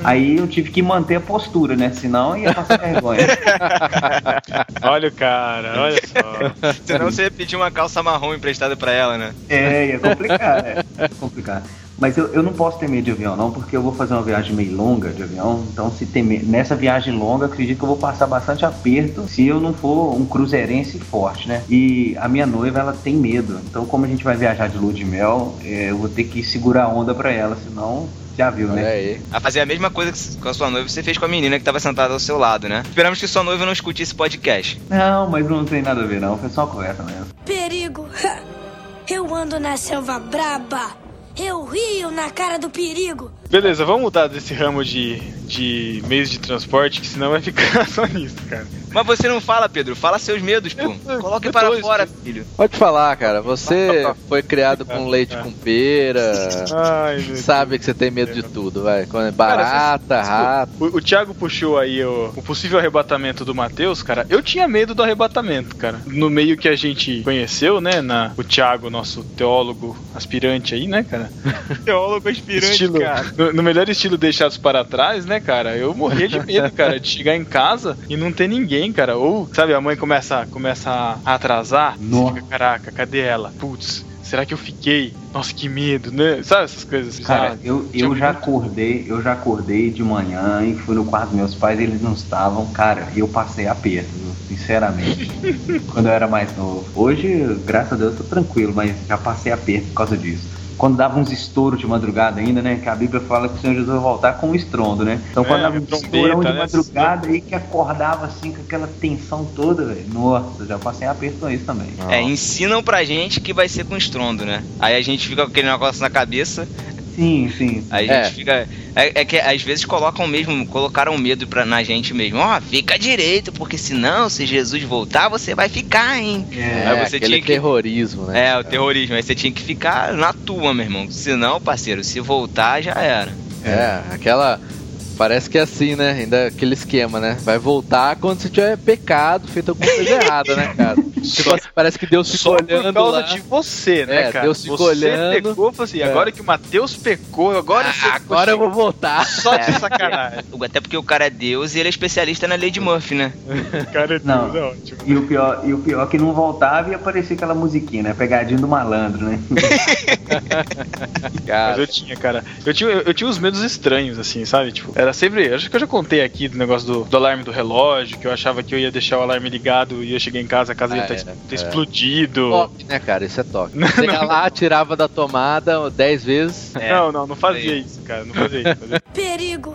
Aí eu tive que manter a postura, né? Senão ia passar vergonha. *laughs* Olha o cara, olha só. Senão você ia pedir uma calça marrom emprestada pra ela, né? É, ia complicar, é. Ia complicar. Mas eu, eu não posso ter medo de avião, não, porque eu vou fazer uma viagem meio longa de avião. Então, se tem me- nessa viagem longa, acredito que eu vou passar bastante aperto se eu não for um cruzeirense forte, né? E a minha noiva, ela tem medo. Então, como a gente vai viajar de lua de mel, é, eu vou ter que segurar a onda pra ela, senão já viu, Olha né? aí. A fazer a mesma coisa que com a sua noiva você fez com a menina que tava sentada ao seu lado, né? Esperamos que sua noiva não escute esse podcast. Não, mas não tem nada a ver, não. Foi só uma conversa mesmo. Perigo. *laughs* Eu ando na selva braba. Eu rio na cara do perigo. Beleza, vamos mudar desse ramo de, de meios de transporte, que senão vai ficar *laughs* só nisso, cara. Mas você não fala, Pedro. Fala seus medos, pô. Coloque para fora, filho. Pode falar, cara. Você foi criado com leite com pera. Ai, meu Sabe que você tem medo de tudo, vai. Quando é barata, rato. O, o Thiago puxou aí o, o possível arrebatamento do Matheus, cara. Eu tinha medo do arrebatamento, cara. No meio que a gente conheceu, né? Na, o Thiago, nosso teólogo aspirante aí, né, cara? *laughs* Teólogo aspirante, Estilo, no, no melhor estilo deixados para trás, né, cara? Eu morria de medo, cara, de chegar em casa e não ter ninguém, cara. Ou, sabe, a mãe começa, começa a atrasar. Nossa. fica, caraca, cadê ela? Putz, será que eu fiquei? Nossa, que medo, né? Sabe essas coisas? Cara, sabe? eu, eu já acordei, eu já acordei de manhã e fui no quarto dos meus pais, eles não estavam, cara, eu passei aperto, sinceramente. *laughs* quando eu era mais novo. Hoje, graças a Deus, eu tô tranquilo, mas já passei aperto por causa disso. Quando dava uns estouros de madrugada ainda, né? Que a Bíblia fala que o Senhor Jesus vai voltar com um estrondo, né? Então quando É, dava um estourão de né? madrugada aí que acordava assim com aquela tensão toda, velho. Nossa, já passei aperto com isso também. É, ensinam pra gente que vai ser com estrondo, né? Aí a gente fica com aquele negócio na cabeça, Sim, sim. aí a É. gente fica. É, é que às vezes colocam mesmo, colocaram medo pra, na gente mesmo. Ó, fica direito, porque senão, se Jesus voltar, você vai ficar, hein? É, Aí você aquele tinha que- terrorismo, né? É, o terrorismo. Aí você tinha que ficar na tua, meu irmão. Senão, parceiro, se voltar, já era. É, aquela. Parece que é assim, né? Ainda aquele esquema, né? Vai voltar quando você tiver pecado, feito alguma coisa errada, né, cara? *laughs* Tipo assim, parece que Deus ficou Só por olhando causa lá. de você, né, É, cara? Deus ficou você olhando. pecou, falou assim, É. agora que o Matheus pecou, agora você Agora eu vou voltar. só de sacanagem. Até porque o cara é Deus e ele é especialista na lei de Murphy, né? cara, Não. Deus, é ótimo. E o pior, e o pior é que não voltava e aparecia aquela musiquinha, né? Pegadinha do malandro, né? *laughs* Mas eu tinha, cara. Eu tinha, eu, eu tinha uns medos estranhos, assim, sabe? Tipo, era sempre. Acho que eu já contei aqui do negócio do, do alarme do relógio, que eu achava que eu ia deixar o alarme ligado e ia chegar em casa, a casa Ah, ia ter, é, ter é. explodido. toque, né, cara? Isso é toque. Você ia lá, tirava da tomada 10 vezes. É. Não, não, não fazia isso, cara. Não fazia isso. Fazia... Perigo.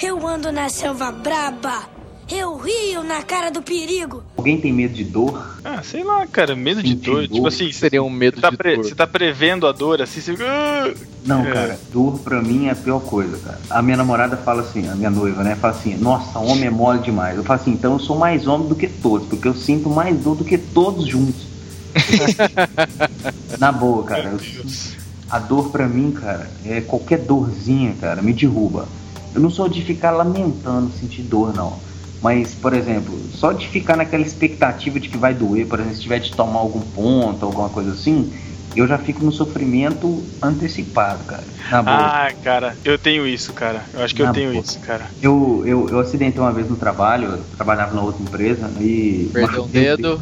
Eu ando na selva braba. Eu rio na cara do perigo. Alguém tem medo de dor? Ah, sei lá, cara, medo de dor. dor. Tipo assim, Seria um medo você tá, de pre- dor. você tá prevendo a dor assim, você. "Ah!" Não, É. cara, dor pra mim é a pior coisa, cara. A minha namorada fala assim, a minha noiva, né? Fala assim, nossa, homem é mole demais. Eu falo assim, então eu sou mais homem do que todos, porque eu sinto mais dor do que todos juntos. *laughs* Na boa, cara. Meu eu Deus. A dor pra mim, cara, é qualquer dorzinha, cara, me derruba. Eu não sou de ficar lamentando sentir dor, não. Mas, por exemplo, só de ficar naquela expectativa de que vai doer, por exemplo, se tiver de tomar algum ponto, alguma coisa assim, eu já fico no sofrimento antecipado, cara. Na boa. Ah, cara, eu tenho isso, cara. Eu acho que eu Na tenho boa. isso, cara. Eu, eu, eu acidentei uma vez no trabalho, eu trabalhava na outra empresa e. Perdeu um dedo,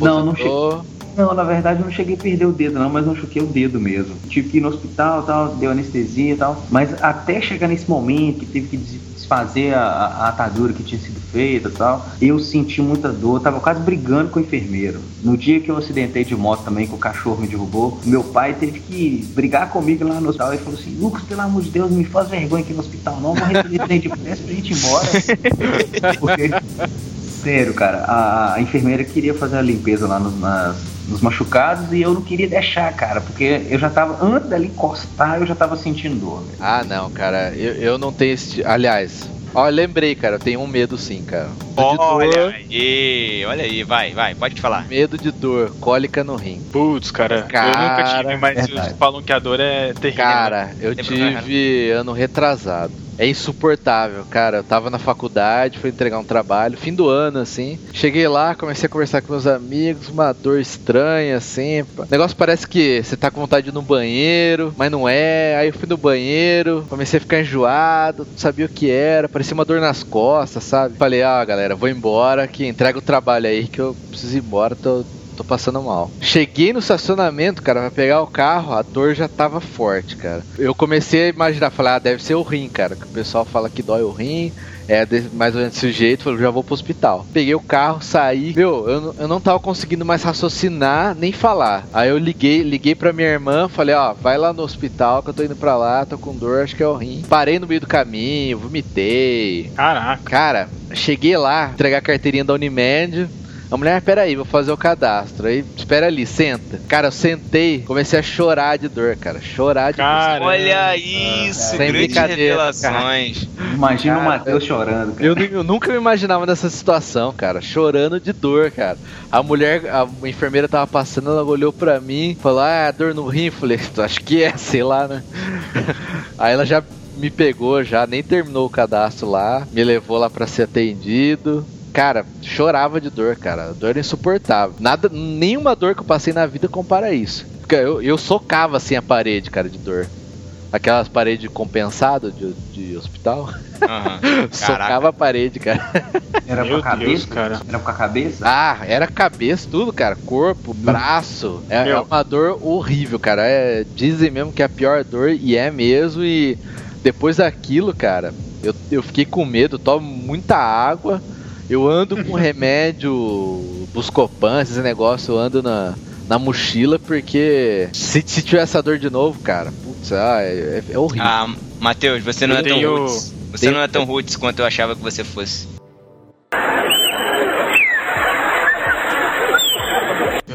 Não, não aposentou. Não, na verdade eu não cheguei a perder o dedo não, mas machuquei o dedo mesmo. Tive que ir no hospital tal, deu anestesia e tal. Mas até chegar nesse momento que teve que des- desfazer a, a- atadura que tinha sido feita e tal, eu senti muita dor, tava quase brigando com o enfermeiro. No dia que eu acidentei de moto também, que o cachorro me derrubou, meu pai teve que brigar comigo lá no hospital e falou assim, Lucas, pelo amor de Deus, não me faz vergonha aqui no hospital não, vou receber trem de pressa pra gente ir embora. *laughs* Porque Sério, cara, a, a enfermeira queria fazer a limpeza lá nos, nas- nos machucados e eu não queria deixar, cara, porque eu já tava, antes dela encostar, eu já tava sentindo dor. velho. Ah, não, cara. Eu, eu não tenho esse. Aliás, ó, lembrei, cara. Eu tenho um medo sim, cara. Medo de Olha dor. aí, olha aí, vai, vai, pode falar. Medo de dor, cólica no rim. Putz, cara, Cara, eu nunca tive, mas verdade. falam que a dor é terrível. Cara, eu Tem problema tive ano retrasado. É insuportável, cara. Eu tava na faculdade, fui entregar um trabalho, fim do ano, assim. Cheguei lá, comecei a conversar com meus amigos, uma dor estranha, assim. O negócio parece que você tá com vontade de ir no banheiro, mas não é. Aí eu fui no banheiro, comecei a ficar enjoado, não sabia o que era, parecia uma dor nas costas, sabe? Falei, ah, galera, vou embora, que entrega o trabalho aí, que eu preciso ir embora, tô, tô passando mal. Cheguei no estacionamento, cara, pra pegar o carro, a dor já tava forte, cara. Eu comecei a imaginar, falar, ah, deve ser o rim, cara, que o pessoal fala que dói o rim. É, mais ou menos desse jeito, falei, já vou pro hospital. Peguei o carro, saí. Meu, eu, não- eu não tava conseguindo mais raciocinar nem falar. Aí eu liguei, liguei pra minha irmã, falei, ó, vai lá no hospital que eu tô indo pra lá, tô com dor, acho que é o rim. Parei no meio do caminho, vomitei, Caraca. Cara, cheguei lá, entregar a carteirinha da Unimed. A mulher, peraí, vou fazer o cadastro. Aí, espera ali, senta. Cara, eu sentei, comecei a chorar de dor, cara. Chorar de Cara. Olha isso, Sem grandes brincadeira, revelações. Imagina Cara, o Matheus chorando, cara. Eu, eu nunca me imaginava nessa situação, cara. Chorando de dor, cara. A mulher, a enfermeira tava passando, ela olhou pra mim, falou: Ah, dor no rim. Falei: Acho que é, sei lá, né? *laughs* Aí ela já me pegou, já nem terminou o cadastro lá, me levou lá pra ser atendido. Cara, chorava de dor, cara. A dor era insuportável. Nada, nenhuma dor que eu passei na vida compara isso. Porque Eu, eu socava assim a parede, cara, de dor. Aquelas paredes compensadas de, de hospital. Aham. *laughs* Socava a parede, cara. Era Meu com a Deus, cabeça? cara. Era com a cabeça? Ah, era cabeça, tudo, cara. Corpo, braço. É, é uma dor horrível, cara. É, dizem mesmo que é a pior dor, e é mesmo. E depois daquilo, cara, eu, eu fiquei com medo, tomo muita água. Eu ando com remédio, Buscopan, esses negócios, eu ando na, na mochila, porque se, se tiver essa dor de novo, cara, putz, ah, é, é horrível. Ah, Matheus, você não é Eu tão tenho- roots. Você tenho- não é tão roots quanto eu achava que você fosse.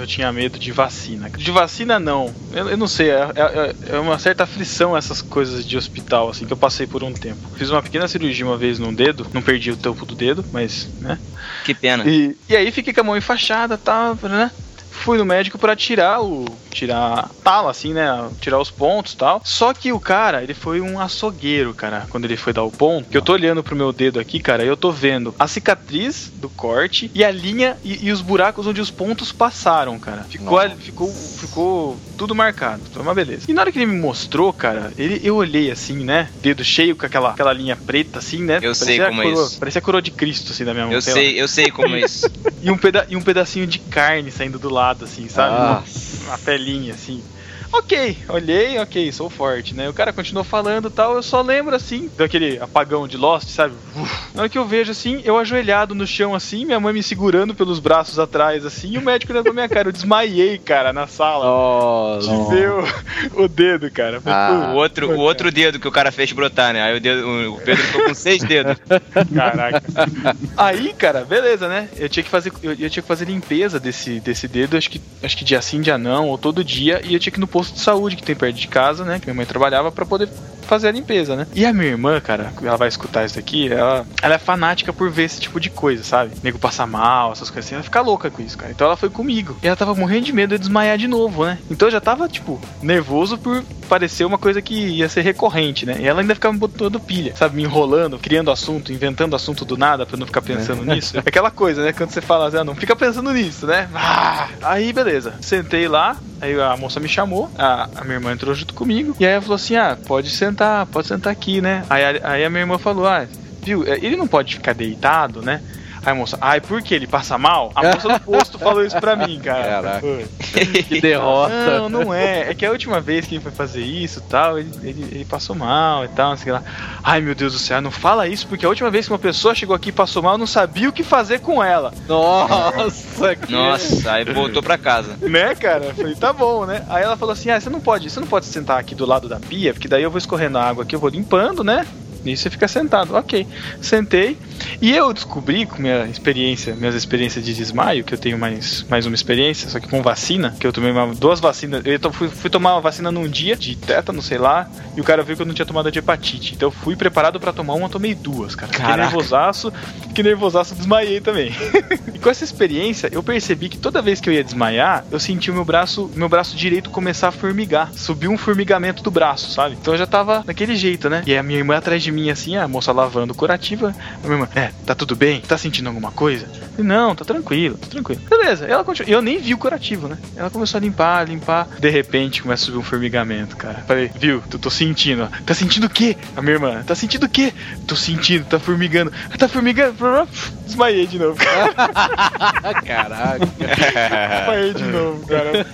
Eu tinha medo de vacina. De vacina, não. Eu, eu não sei, é, é- é uma certa aflição essas coisas de hospital, assim, que eu passei por um tempo. Fiz uma pequena cirurgia uma vez num dedo, não perdi o tampo do dedo, mas, né? Que pena. E, e aí fiquei com a mão enfaixada, tá, né? Fui no médico pra tirar o. Tirar a tala, assim, né? Tirar os pontos e tal. Só que o cara, ele foi um açougueiro, cara, quando ele foi dar o ponto. Que eu tô olhando pro meu dedo aqui, cara, e eu tô vendo a cicatriz do corte e a linha e, e os buracos onde os pontos passaram, cara. Ficou, Nossa. ficou, ficou tudo marcado. Foi uma beleza. E na hora que ele me mostrou, cara, ele, eu olhei assim, né? Dedo cheio com aquela, aquela linha preta, assim, né? Eu sei Parecia a como é coroa- isso. Parecia a coroa de Cristo, assim, da minha mão. Eu lá. sei, eu sei como é *laughs* isso. E um, peda e um pedacinho de carne saindo do lado, assim, sabe? Ah. Uma, uma pelinha, assim. Ok, olhei, ok, sou forte, né? O cara continuou falando e tal, eu só lembro, assim, daquele apagão de Lost, sabe? Uf. Na hora que eu vejo, assim, eu ajoelhado no chão, assim, minha mãe me segurando pelos braços atrás, assim, e o médico olhando pra minha cara. Eu desmaiei, cara, na sala. Nossa. De ver o, o dedo, cara. Falei, Ah. O outro, o outro dedo que o cara fez brotar, né? Aí o, dedo, o Pedro ficou com seis dedos. Caraca. Aí, cara, beleza, né? Eu tinha que fazer, eu, eu tinha que fazer limpeza desse, desse dedo, acho que, acho que dia sim, dia não, ou todo dia, e eu tinha que ir no posto de saúde que tem perto de casa, né? Que minha mãe trabalhava pra poder fazer a limpeza, né? E a minha irmã, cara, ela vai escutar isso daqui, ela, ela é fanática por ver esse tipo de coisa, sabe? Nego passar mal, essas coisas assim, ela fica louca com isso, cara. Então ela foi comigo. E ela tava morrendo de medo de desmaiar de novo, né? Então eu já tava, tipo, nervoso por parecer uma coisa que ia ser recorrente, né? E ela ainda ficava me botando pilha, sabe? Me enrolando, criando assunto, inventando assunto do nada pra eu não ficar pensando nisso. É aquela coisa, né? Quando você fala assim, ah, não fica pensando nisso, né? Ah! Aí, beleza. Sentei lá, aí a moça me chamou, a, a minha irmã entrou junto comigo, e aí ela falou assim: ah, pode sentar, pode sentar aqui, né? Aí, aí a minha irmã falou: ah, viu, ele não pode ficar deitado, né? Aí a moça, ai, por que ele passa mal? A moça do posto *laughs* falou isso pra mim, cara. Caraca. *laughs* Que derrota. Não, não é. É que a última vez que ele foi fazer isso e tal, ele, ele, ele passou mal e tal, não sei o que lá. Ai, meu Deus do céu, não fala isso, porque a última vez que uma pessoa chegou aqui e passou mal, eu não sabia o que fazer com ela. Nossa, *laughs* que... Nossa, aí voltou pra casa. Né, cara? Eu falei, tá bom, né? Aí ela falou assim: ah, você não pode, você não pode sentar aqui do lado da pia, porque daí eu vou escorrendo a água aqui, eu vou limpando, né? E você fica sentado. Ok. Sentei. E eu descobri com minha experiência, minhas experiências de desmaio, que eu tenho mais, mais uma experiência, só que com vacina, que eu tomei uma- duas vacinas. Eu fui, fui tomar uma vacina num dia de tétano, sei lá, e o cara viu que eu não tinha tomado de hepatite. Então eu fui preparado pra tomar uma, tomei duas, cara. Fiquei Caraca. nervosaço, fiquei nervosaço, desmaiei também. *laughs* e com essa experiência, eu percebi que toda vez que eu ia desmaiar, eu senti o meu braço, meu braço direito começar a formigar. Subiu um formigamento do braço, sabe? Então eu já tava daquele jeito, né? E a minha irmã atrás de de mim assim, a moça lavando curativa. A minha irmã, é, tá tudo bem? Tá sentindo alguma coisa? Falei, não, tá tranquilo, tá tranquilo. Beleza, ela continua. Eu nem vi o curativo, né? Ela começou a limpar, limpar. De repente começa a subir um formigamento, cara. Falei, viu, tu tô sentindo, ó. Tá sentindo o quê? A minha irmã, tá sentindo o quê? Tô sentindo, tá formigando. Tá formigando. Desmaiei de novo, cara. *laughs* Caraca. Desmaiei de novo, cara.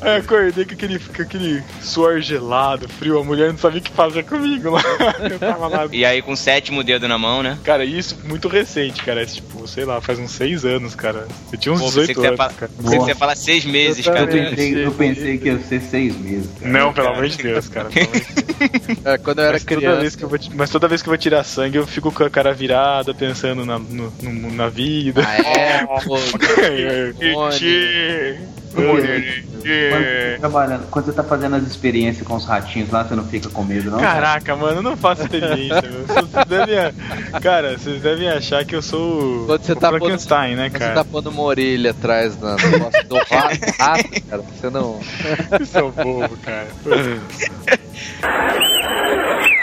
Aí acordei com aquele, com aquele suor gelado, frio. A mulher não sabia o que fazer comigo lá. Eu tava lá. E aí com o sétimo dedo na mão, né? Cara, isso muito recente, cara. É, tipo, sei lá, faz uns seis anos, cara. Eu tinha uns Pô, pensei 18 que você ia anos, falar- cara. pensei que você ia falar seis meses, Eu cara. Eu pensei, eu pensei que ia ser seis meses. cara. Não, pelo amor de Deus, cara. pelo amor de Deus. É, quando eu era Mas toda, criança. vez que eu vou, mas toda vez que eu vou tirar sangue, eu fico com a cara virada, pensando na, no- no- na vida. Ah, é, *laughs* pô. Quando você, tá trabalhando, quando você tá fazendo as experiências com os ratinhos lá, você não fica com medo, não? Caraca, mano, eu não faço experiência, meu. Vocês devem, cara, vocês devem achar que eu sou o, Quando você o tá pondo- Frankenstein, né, Você cara? tá pondo uma orelha atrás nosso do rato, rato, cara. Você não. *laughs* Vocês são bobo, cara. *laughs*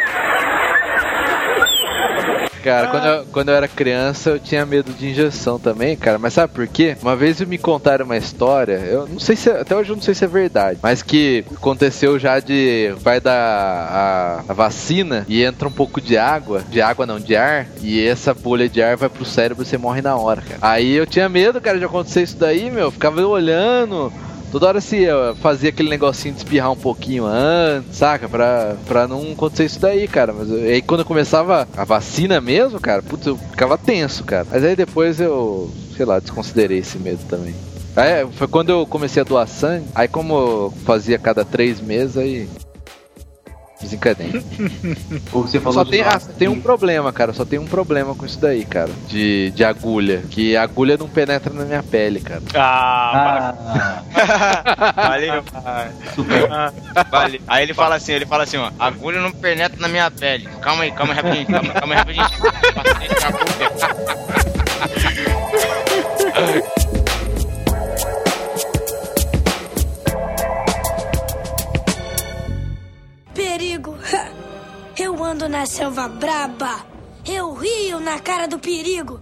Cara, quando eu, quando eu era criança eu tinha medo de injeção também, cara. Mas sabe por quê? Uma vez me contaram uma história, eu não sei se até hoje eu não sei se é verdade, mas que aconteceu já de vai dar a, a vacina e entra um pouco de água, de água não, de ar, e essa bolha de ar vai pro cérebro e você morre na hora, cara. Aí eu tinha medo, cara, de acontecer isso daí, meu, eu ficava olhando, Toda hora se eu fazia aquele negocinho de espirrar um pouquinho antes, saca? Pra, pra não acontecer isso daí, cara. Mas eu- aí quando eu começava a vacina mesmo, cara, putz, eu ficava tenso, cara. Mas aí depois eu, sei lá, desconsiderei esse medo também. Aí, foi quando eu comecei a doar sangue, aí como eu fazia cada três meses, aí desencadeei. *laughs* Ou você falou Só tem, ah, tem um problema, cara. Só tem um problema com isso daí, cara. De, de agulha. Que a agulha não penetra na minha pele, cara. Ah, Ah, Valeu, *laughs* super. ah, valeu. Aí ele fala assim, ele fala assim, ó, agulha não penetra na minha pele. Calma aí, calma aí rapidinho, calma, calma aí rapidinho. *laughs* Eu ando na selva braba. Eu rio na cara do perigo.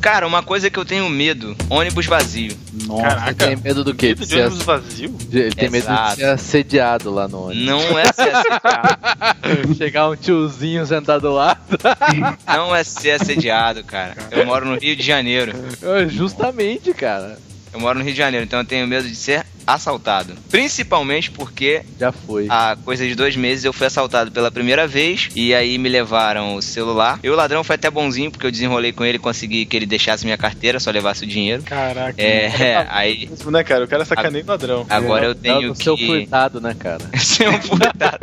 Cara, uma coisa que eu tenho medo, ônibus vazio. Você Caraca. tem medo do quê? medo De de ser ônibus vazio? De- Ele tem medo de Exato. ser assediado lá no ônibus. Não é ser assediado. *laughs* Chegar um tiozinho sentado do lado. Não é ser assediado, cara. Eu moro no Rio de Janeiro. Justamente, cara. Eu moro no Rio de Janeiro, então eu tenho medo de ser assaltado. Principalmente porque Já foi. há coisa de dois meses eu fui assaltado pela primeira vez e aí me levaram o celular. E o ladrão foi até bonzinho porque eu desenrolei com ele e consegui que ele deixasse minha carteira, só levasse o dinheiro. Caraca. É, *laughs* aí Isso, né, cara? O cara sacaneia o ladrão. agora eu É tenho o seu que furtado, né, cara? *laughs* ser um furtado.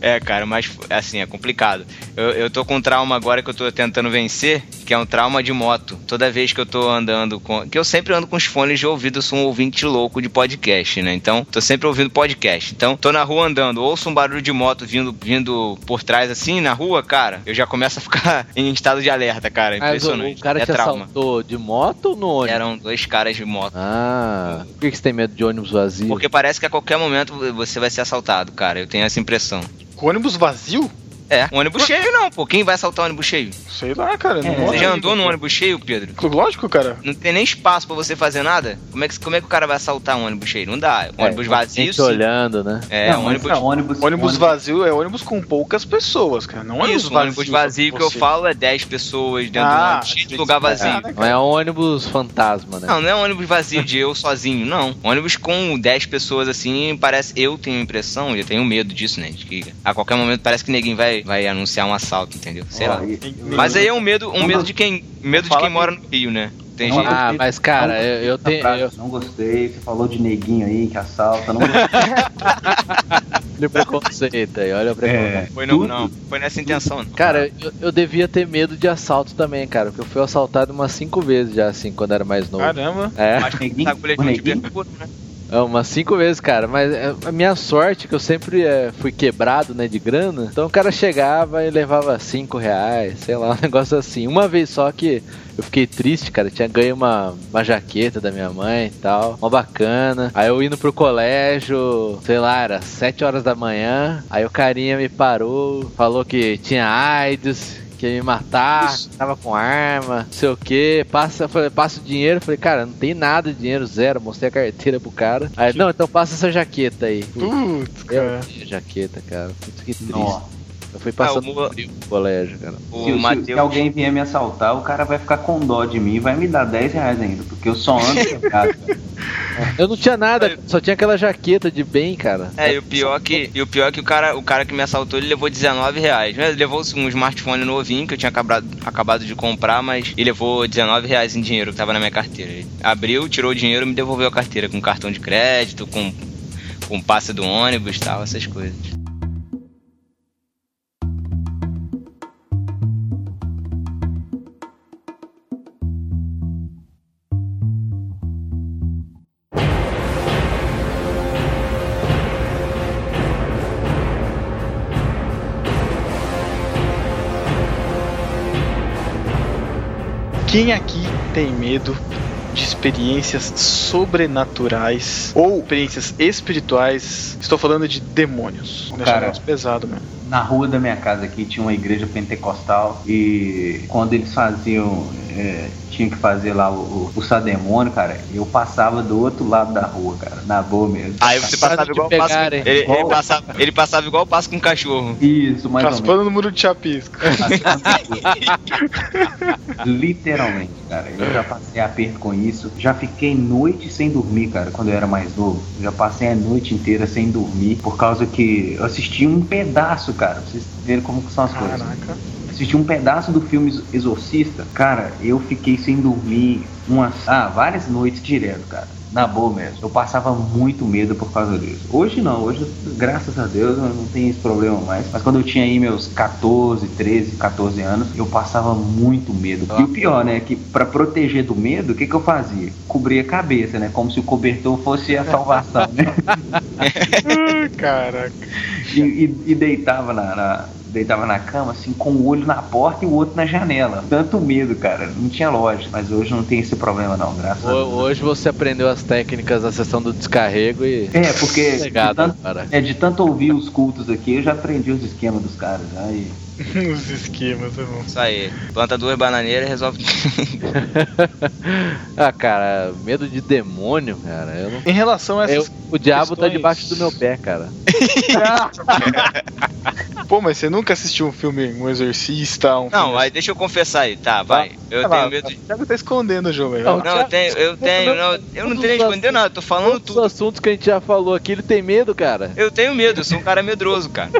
é, cara, mas assim, é complicado. Eu, eu tô com um trauma agora que eu tô tentando vencer, que é um trauma de moto. Toda vez que eu tô andando com. Que eu sempre ando com os fones de ouvido, eu sou um ouvinte louco de podcast, né? Então, tô sempre ouvindo podcast. Então, tô na rua andando, ouço um barulho de moto vindo, vindo por trás assim, na rua, cara, eu já começo a ficar *laughs* em estado de alerta, cara. Mas o, Impressionante. o cara é te trauma. assaltou de moto ou no ônibus? Eram dois caras de moto. Ah, por que que você tem medo de ônibus vazio? Porque parece que a qualquer momento você vai ser assaltado, cara. Eu tenho essa impressão. Com ônibus vazio? É, um ônibus cheio não, pô. Quem vai assaltar um ônibus cheio? Sei lá, cara. Não É, Você já andou num ônibus cheio, Pedro? Lógico, cara. Não tem nem espaço pra você fazer nada? Como é que, como é que o cara vai assaltar um ônibus cheio? Não dá. Um É, ônibus vazio, sim. olhando, né? É, Não, um ônibus... é ônibus, Ônibus vazio é ônibus com poucas pessoas, cara. Não ônibus Isso, um vazio. ônibus vazio que eu falo é 10 pessoas dentro Ah, do ônibus, cheio de lugar vazio. Ah, né, Não é um ônibus fantasma, né? Não, não é um ônibus vazio de eu sozinho, não. Ônibus com 10 pessoas assim, parece. Eu tenho a impressão, eu tenho medo disso, né? De que a qualquer momento parece que ninguém vai, vai anunciar um assalto, entendeu? Sei lá. Mas aí é um medo, um medo de quem. Medo de quem que- mora no Rio, né? Tem Não, gente. Ah, mas cara, Não eu, eu tenho. Eu, Não gostei, você falou de neguinho aí que assalta, não gostei. *laughs* olha o preconceito aí, olha o preconceito. Foi não, não. Foi nessa intenção, não. Cara, eu, eu devia ter medo de assalto também, cara, porque eu fui assaltado umas cinco vezes já, assim, quando era mais novo. Caramba. É. Mas tem Neguinho? de onde neguinho? perfura, né? É, umas cinco vezes, cara. Mas é, a minha sorte é que eu sempre é, fui quebrado, né, de grana. Então o cara chegava e levava cinco reais, sei lá, *laughs* um negócio assim. Uma vez só que eu fiquei triste, cara. Eu tinha ganho uma, uma jaqueta da minha mãe e tal. Uma bacana. Aí eu indo pro colégio, sei lá, era sete horas da manhã. Aí o carinha me parou, falou que tinha AIDS, que ia me matar, Isso. tava com arma, não sei o que, passa, falei, passa o dinheiro, falei, cara, não tem nada de dinheiro, zero, mostrei a carteira pro cara. Aí, não, então passa essa jaqueta aí. Putz, Eu cara. tinha jaqueta, cara. Muito que triste. Nossa. Eu fui passando Ah, o frio no colégio, cara. O Se, se- se alguém vier me assaltar, o cara vai ficar com dó de mim e vai me dar 10 reais ainda, porque eu só ando quebrado. Eu não tinha nada, só tinha aquela jaqueta de bem, cara. É, e o pior que, e o pior que o cara, o cara que me assaltou, ele levou 19 reais. Ele levou um smartphone novinho que eu tinha acabado, acabado de comprar, mas ele levou 19 reais em dinheiro que tava na minha carteira. Ele abriu, tirou o dinheiro e me devolveu a carteira com cartão de crédito, com, com passe do ônibus e tal, essas coisas. Quem aqui tem medo de experiências sobrenaturais ou experiências espirituais? Estou falando de demônios. Cara. pesado mesmo. Na rua da minha casa aqui tinha uma igreja pentecostal e quando eles faziam, é, tinha que fazer lá o, o, o sademônio, cara, eu passava do outro lado da rua, cara, na boa mesmo. Aí você passava de igual o passo. Ele, ele passava, ele passava igual o passo com um cachorro. Isso, mais ou menos. Raspando no muro de chapisco. *laughs* Literalmente, cara. Eu já passei aperto com isso. Já fiquei noite sem dormir, cara, quando eu era mais novo. Já passei a noite inteira sem dormir por causa que eu assisti um pedaço, cara. pra Vocês verem como são as coisas. Caraca. Assisti um pedaço do filme Exorcista. Cara, eu fiquei sem dormir umas. Ah, várias noites direto, cara. Na boa mesmo. Eu passava muito medo por causa disso. Hoje não, hoje, graças a Deus, eu não tenho esse problema mais. Mas quando eu tinha aí meus 14, 13, 14 anos, eu passava muito medo. E o pior, né, que pra proteger do medo, o que, que eu fazia? Cobria a cabeça, né? Como se o cobertor fosse a salvação, né? *laughs* Caraca. E, e- e deitava na, na- deitava na cama, assim, com o olho na porta e o outro na janela. Tanto medo, cara. Não tinha lógica. Mas hoje não tem esse problema, não, graças a Deus. Ho- Hoje você aprendeu as técnicas da sessão do descarrego e. É, porque de tanto, é, de tanto ouvir os cultos aqui, eu já aprendi os esquemas dos caras. Já, e- *laughs* Os esquemas, é bom. Isso aí. Planta duas bananeiras e resolve. *laughs* ah, cara, medo de demônio, cara. Eu não... Em relação a Eu- essas. o diabo tá questões- debaixo do meu pé, cara. *laughs* Pô, mas você nunca assistiu um filme, um exorcista, um Não, filme aí deixa eu confessar aí, tá, vai. Eu Vai lá, tenho medo de. O Thiago tá escondendo o jogo aí. Não. Não, eu tenho, eu tenho, não, eu não tenho esconder nada, eu tô falando Todos tudo. os assuntos que a gente já falou aqui, ele tem medo, cara. Eu tenho medo, eu sou um cara medroso, cara.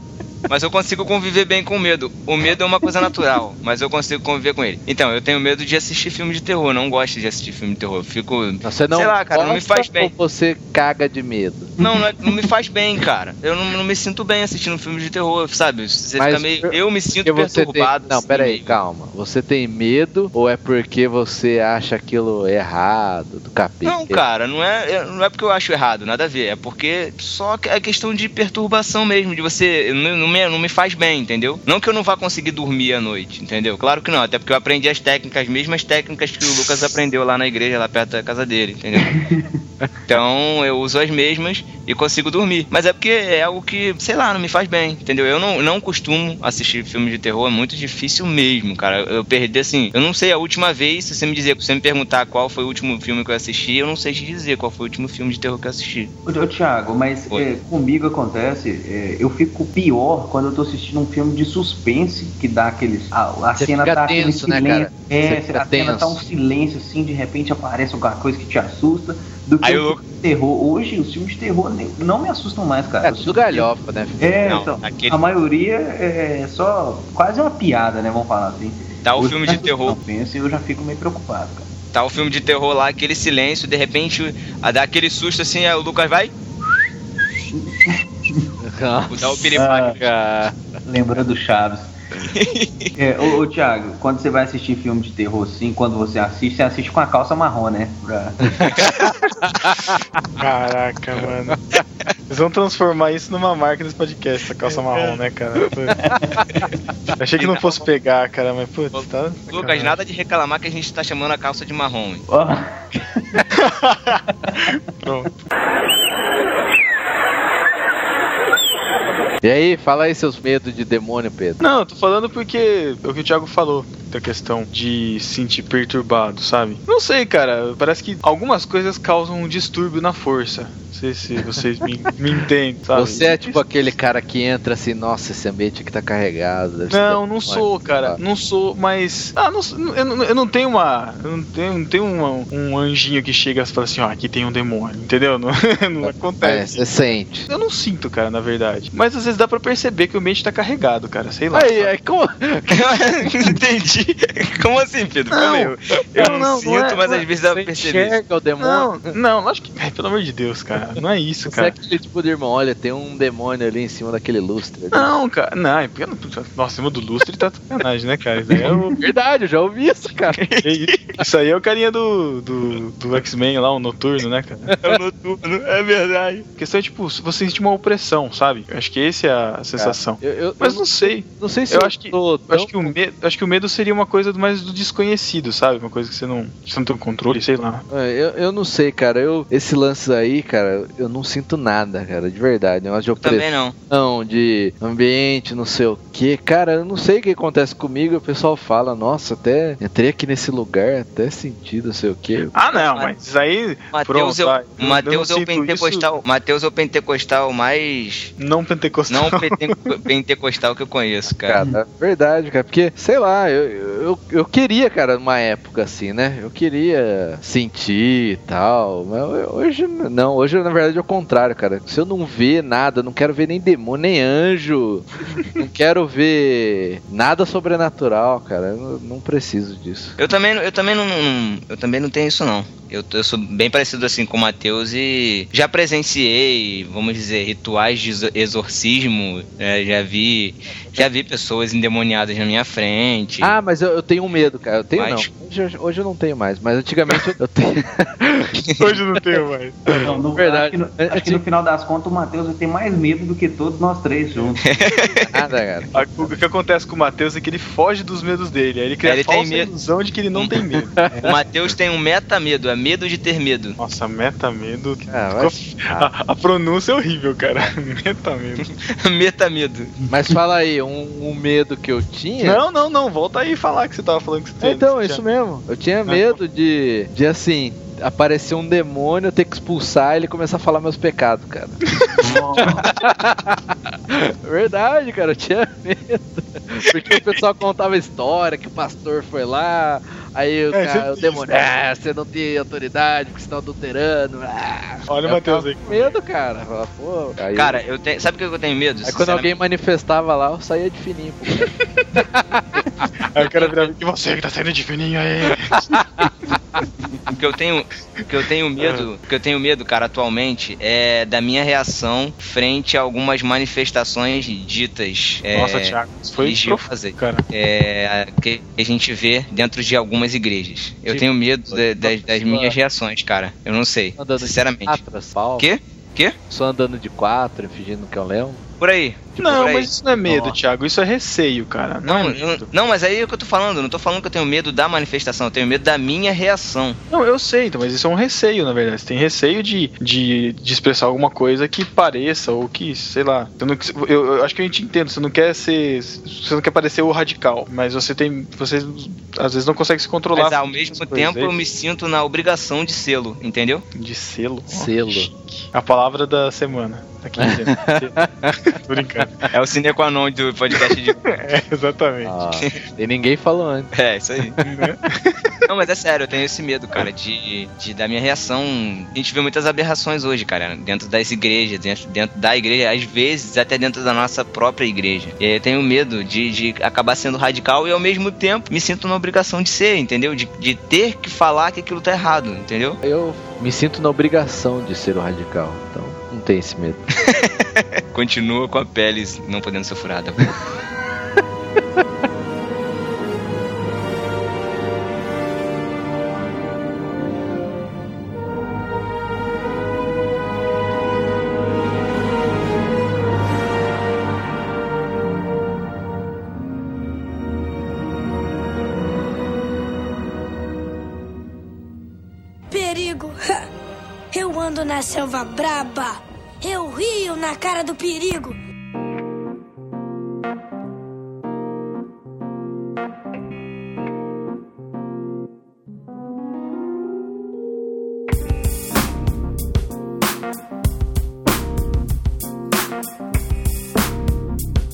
Mas eu consigo conviver bem com o medo. O medo é uma coisa natural, mas eu consigo conviver com ele. Então, eu tenho medo de assistir filme de terror, não gosto de assistir filme de terror. Eu fico. Você não Sei lá, cara, não me faz bem. Ou você caga de medo. Não, não, é- não me faz bem, cara. Eu não, não me sinto bem assistindo filme de terror, sabe? Você Mas fica meio. Eu me sinto você tem... perturbado. Não, pera aí, meio. calma. Você tem medo ou é porque você acha aquilo errado, do capeta? Não, cara, não é, é- não é porque eu acho errado, nada a ver. É porque só é questão de perturbação mesmo, de você. Não me, não me faz bem, entendeu? Não que eu não vá conseguir dormir à noite, entendeu? Claro que não, até porque eu aprendi as técnicas, as mesmas técnicas que o Lucas aprendeu lá na igreja, lá perto da casa dele, entendeu? *laughs* Então eu uso as mesmas e consigo dormir. Mas é porque é algo que, sei lá, não me faz bem, entendeu? Eu não, não costumo assistir filmes de terror, é muito difícil mesmo, cara. Eu perdi assim, eu não sei a última vez, se você me dizer, se você me perguntar qual foi o último filme que eu assisti, eu não sei te dizer qual foi o último filme de terror que eu assisti. Ô, Thiago, mas é, comigo acontece, é, eu fico pior quando eu tô assistindo um filme de suspense, que dá aqueles. A, a Você cena fica tá aquele tenso, né, silêncio. cara? Você É, fica a cena tá um tenso. silêncio assim, de repente aparece alguma coisa que te assusta. Do que Aí o terror. Hoje, os filmes de terror não me assustam mais, cara. É tudo galhofa, né? É, Não, então, aquele- a maioria é só quase uma piada, né? Vamos falar assim. Tá o filme de terror. Penso eu já fico meio preocupado, cara. Tá o filme de terror lá, aquele silêncio, de repente a dá aquele susto assim, aí o Lucas vai, *laughs* dá o piripaque. Cara. Lembrando do Chaves. É, ô, ô Thiago, quando você vai assistir filme de terror assim, quando você assiste, você assiste com a calça marrom, né? Pra- *laughs* Caraca, mano. Eles vão transformar isso numa marca desse podcast, essa calça marrom, né, cara? Putz. Achei que não fosse pegar, cara, mas putz, tá. Lucas, nada de reclamar que a gente tá chamando a calça de marrom. Ó, *laughs* Pronto. E aí, fala aí seus medos de demônio, Pedro. Não, tô falando porque é o que o Thiago falou da questão de se sentir perturbado, sabe? Não sei, cara. Parece que algumas coisas causam um distúrbio na força. Não sei se vocês me, me entendem, sabe? Você é tipo aquele cara que entra assim, nossa, esse ambiente aqui tá carregado. Não, não demônio." sou, cara. Não sou, mas. Ah, não, eu, não, eu não tenho uma. Eu não tenho, não tenho uma- um anjinho que chega e fala assim, ó, aqui tem um demônio, entendeu? *laughs* Não, não É, acontece. você sente. Eu não sinto, cara, na verdade. Mas às vezes dá pra perceber que o ambiente tá carregado, cara. Sei lá. Aí, aí, como. *laughs* *laughs* Entendi. *laughs* Como assim, Pedro? Aí, eu, eu Não, não, não, sinto, não é- mas não é- às vezes dá pra perceber. enxerga o demônio? Não, não, lógico que. Ai, pelo amor de Deus, cara. Não é isso, Você é cara. aquele tipo de irmão, olha, tem um demônio ali em cima daquele lustre. ali. Não, cara. Não, é porque eu não. Nossa, cima do lustre tá sacanagem, né, cara? Isso aí é o. *laughs* Verdade, eu já ouvi isso, cara. que isso? Aí é o carinha do, do, do X-Men lá, o noturno, né, cara? *laughs* É noturno, é verdade. A questão é, tipo, se você sente uma opressão, sabe? Eu acho que essa é a sensação. Eu, eu- Mas eu não sei. não sei se eu acho que- tô Eu acho tão- que, o medo, acho que o medo seria uma coisa mais do desconhecido, sabe? Uma coisa que você não, você não tem controle, sei lá. É, Eu, eu não sei, cara. Eu, esse lance aí, cara, eu não sinto nada, cara, de verdade. Negócio de opressão, Também não. de ambiente, não sei o que. Cara, eu não sei o que acontece comigo. O pessoal fala, nossa, até entrei aqui nesse lugar, até senti não sei o que. Ah, não, mas isso aí. Mateus Pronto, é, Eu- Mateus eu não pentecostal. Mateus é o pentecostal mais. Não pentecostal. Não pente- pentecostal que eu conheço, cara. Cara, é verdade, cara. Porque, sei lá, eu, eu, eu queria, cara, numa época assim, né? Eu queria sentir e tal. Mas hoje não. Hoje, na verdade, é o contrário, cara. Se eu não ver nada, não quero ver nem demônio, nem anjo. *laughs* não quero ver nada sobrenatural, cara. Eu não- preciso disso. Eu também, eu também não, não- eu também não tenho isso não. Eu, eu sou bem parecido assim com o Matheus e já presenciei, vamos dizer, rituais de exor- exorcismo. é, já vi, já vi pessoas endemoniadas na minha frente. Ah, mas eu, eu tenho um medo, cara. Eu tenho Mas- não. Hoje, hoje eu não tenho mais, mas antigamente eu, eu tenho. *laughs* Hoje eu não tenho mais. Não, no, Verdade. Acho, que no, acho que no final das contas o Matheus vai ter mais medo do que todos nós três juntos. *laughs* nada, cara. A- O que acontece com o Matheus é que ele foge dos medos dele. Aí ele cria Ele a falsa tem medo. ilusão de que ele não tem medo. *laughs* O Matheus tem um meta-medo, é medo de ter medo. Nossa, meta-medo. Ah, vai A, a pronúncia é horrível, cara. Meta-medo. Meta-medo. Mas fala aí, um, um medo que eu tinha. Não, não, não. Volta aí falar que você tava falando que você É, tinha. então, você isso mesmo. Eu tinha medo de, de assim, aparecer um demônio, eu ter que expulsar ele e começar a falar meus pecados, cara. *laughs* Verdade, cara, eu tinha medo. Porque o pessoal contava história que o pastor foi lá, aí o, É, cara, o demônio, história. ah, você não tem autoridade porque você tá adulterando. Ah. Olha o Eu Matheus aí. com medo, cara. Pô, aí, Cara, eu tenho, sabe o que eu tenho medo? aí quando alguém manifestava lá, eu saía de fininho. pô. Aí o cara virava. E você que tá saindo de fininho aí? *laughs* O que eu tenho, o que eu tenho medo, o que eu tenho medo, cara, atualmente é da minha reação frente a algumas manifestações ditas. é, Nossa, Thiago, isso foi profundo, fazer. cara. é, que a gente vê dentro de algumas igrejas. Eu tenho medo da- das, das pessoa- minhas reações, cara. Eu não sei, de sinceramente. asfalto. Quê? Quê? Só andando de quatro, fingindo que é o Leão. Por aí. Não, por aí. mas isso não é medo. Thiago. Isso é receio, cara. Não, Não, é eu- não, mas aí é o que eu tô falando. Eu Não tô falando que eu tenho medo da manifestação, eu tenho medo da minha reação. Não, eu sei, então, mas isso é um receio, na verdade. Você tem receio de, de, de expressar alguma coisa que pareça, ou que, sei lá. Você não- eu, eu acho que a gente entende, você não quer ser. Você não quer parecer o radical, mas você tem. Você às vezes não consegue se controlar. Mas ao mesmo coisas, tempo é eu me sinto na obrigação de sê-lo, entendeu? De selo. Selo. A palavra da semana. Da quinzena. *laughs* Selo. Tô brincando. É o sine qua non do podcast de. *laughs* É, exatamente. Ah, e ninguém falou antes. É, isso aí. Né? Não, mas é sério, eu tenho esse medo, cara, de, de da minha reação. A gente vê muitas aberrações hoje, cara, dentro das igrejas, dentro, dentro da igreja, às vezes até dentro da nossa própria igreja. E aí eu tenho medo de, de acabar sendo radical e ao mesmo tempo me sinto na obrigação de ser, entendeu? De, de ter que falar que aquilo tá errado, entendeu? Eu me sinto na obrigação de ser o radical. Então, não tem esse medo. *laughs* Continua com a pele não podendo ser furada. *laughs* braba. Eu rio na cara do perigo.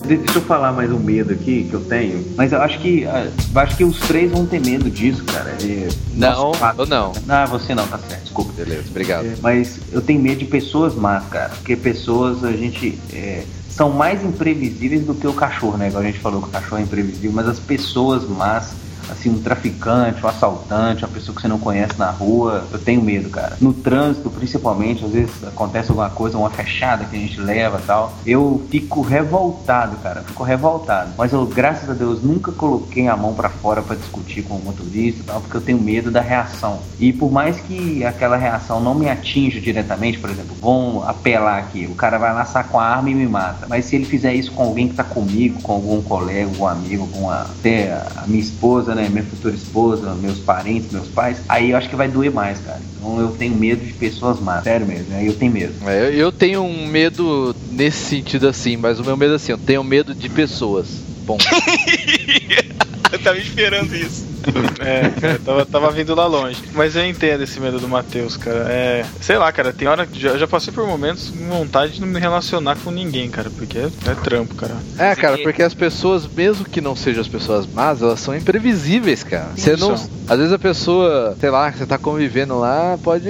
Deixa eu falar mais um medo aqui que eu tenho. Mas eu acho que ah, eu acho que os três vão ter medo disso, cara. É, Não, fato- ou não. Ah, você não, tá certo, desculpa. Beleza, obrigado. É, mas eu tenho medo de pessoas más, cara. Porque pessoas, a gente. é, são mais imprevisíveis do que o cachorro, né? Igual a gente falou que o cachorro é imprevisível, mas as pessoas más, assim, um traficante, um assaltante, uma pessoa que você não conhece na rua, eu tenho medo, cara. No trânsito, principalmente, às vezes acontece alguma coisa, uma fechada que a gente leva tal. Eu fico revoltado, cara. Fico revoltado. Mas eu, graças a Deus, nunca coloquei a mão pra fora pra discutir com o motorista tal, porque eu tenho medo da reação. E por mais que aquela reação não me atinja diretamente, por exemplo, vão apelar aqui, o cara vai saca com a arma e me mata. Mas se ele fizer isso com alguém que tá comigo, com algum colega, algum amigo, com a, até a minha esposa, né, minha futura esposa, meus parentes, meus pais, aí eu acho que vai doer mais, cara. Então eu tenho medo de pessoas más, sério mesmo, aí eu tenho medo. É, eu, eu tenho um medo nesse sentido assim, mas o meu medo é assim, eu tenho medo de pessoas. Bom, *laughs* *laughs* Eu tava esperando isso. É, cara, tava, tava vindo lá longe. Mas eu entendo esse medo do Matheus, cara. É. Sei lá, cara, tem hora que já, já passei por momentos com vontade de não me relacionar com ninguém, cara. Porque é, é trampo, cara. é, cara, porque as pessoas, mesmo que não sejam as pessoas más, elas são imprevisíveis, cara. Você não, às vezes a pessoa, sei lá, que você tá convivendo lá, pode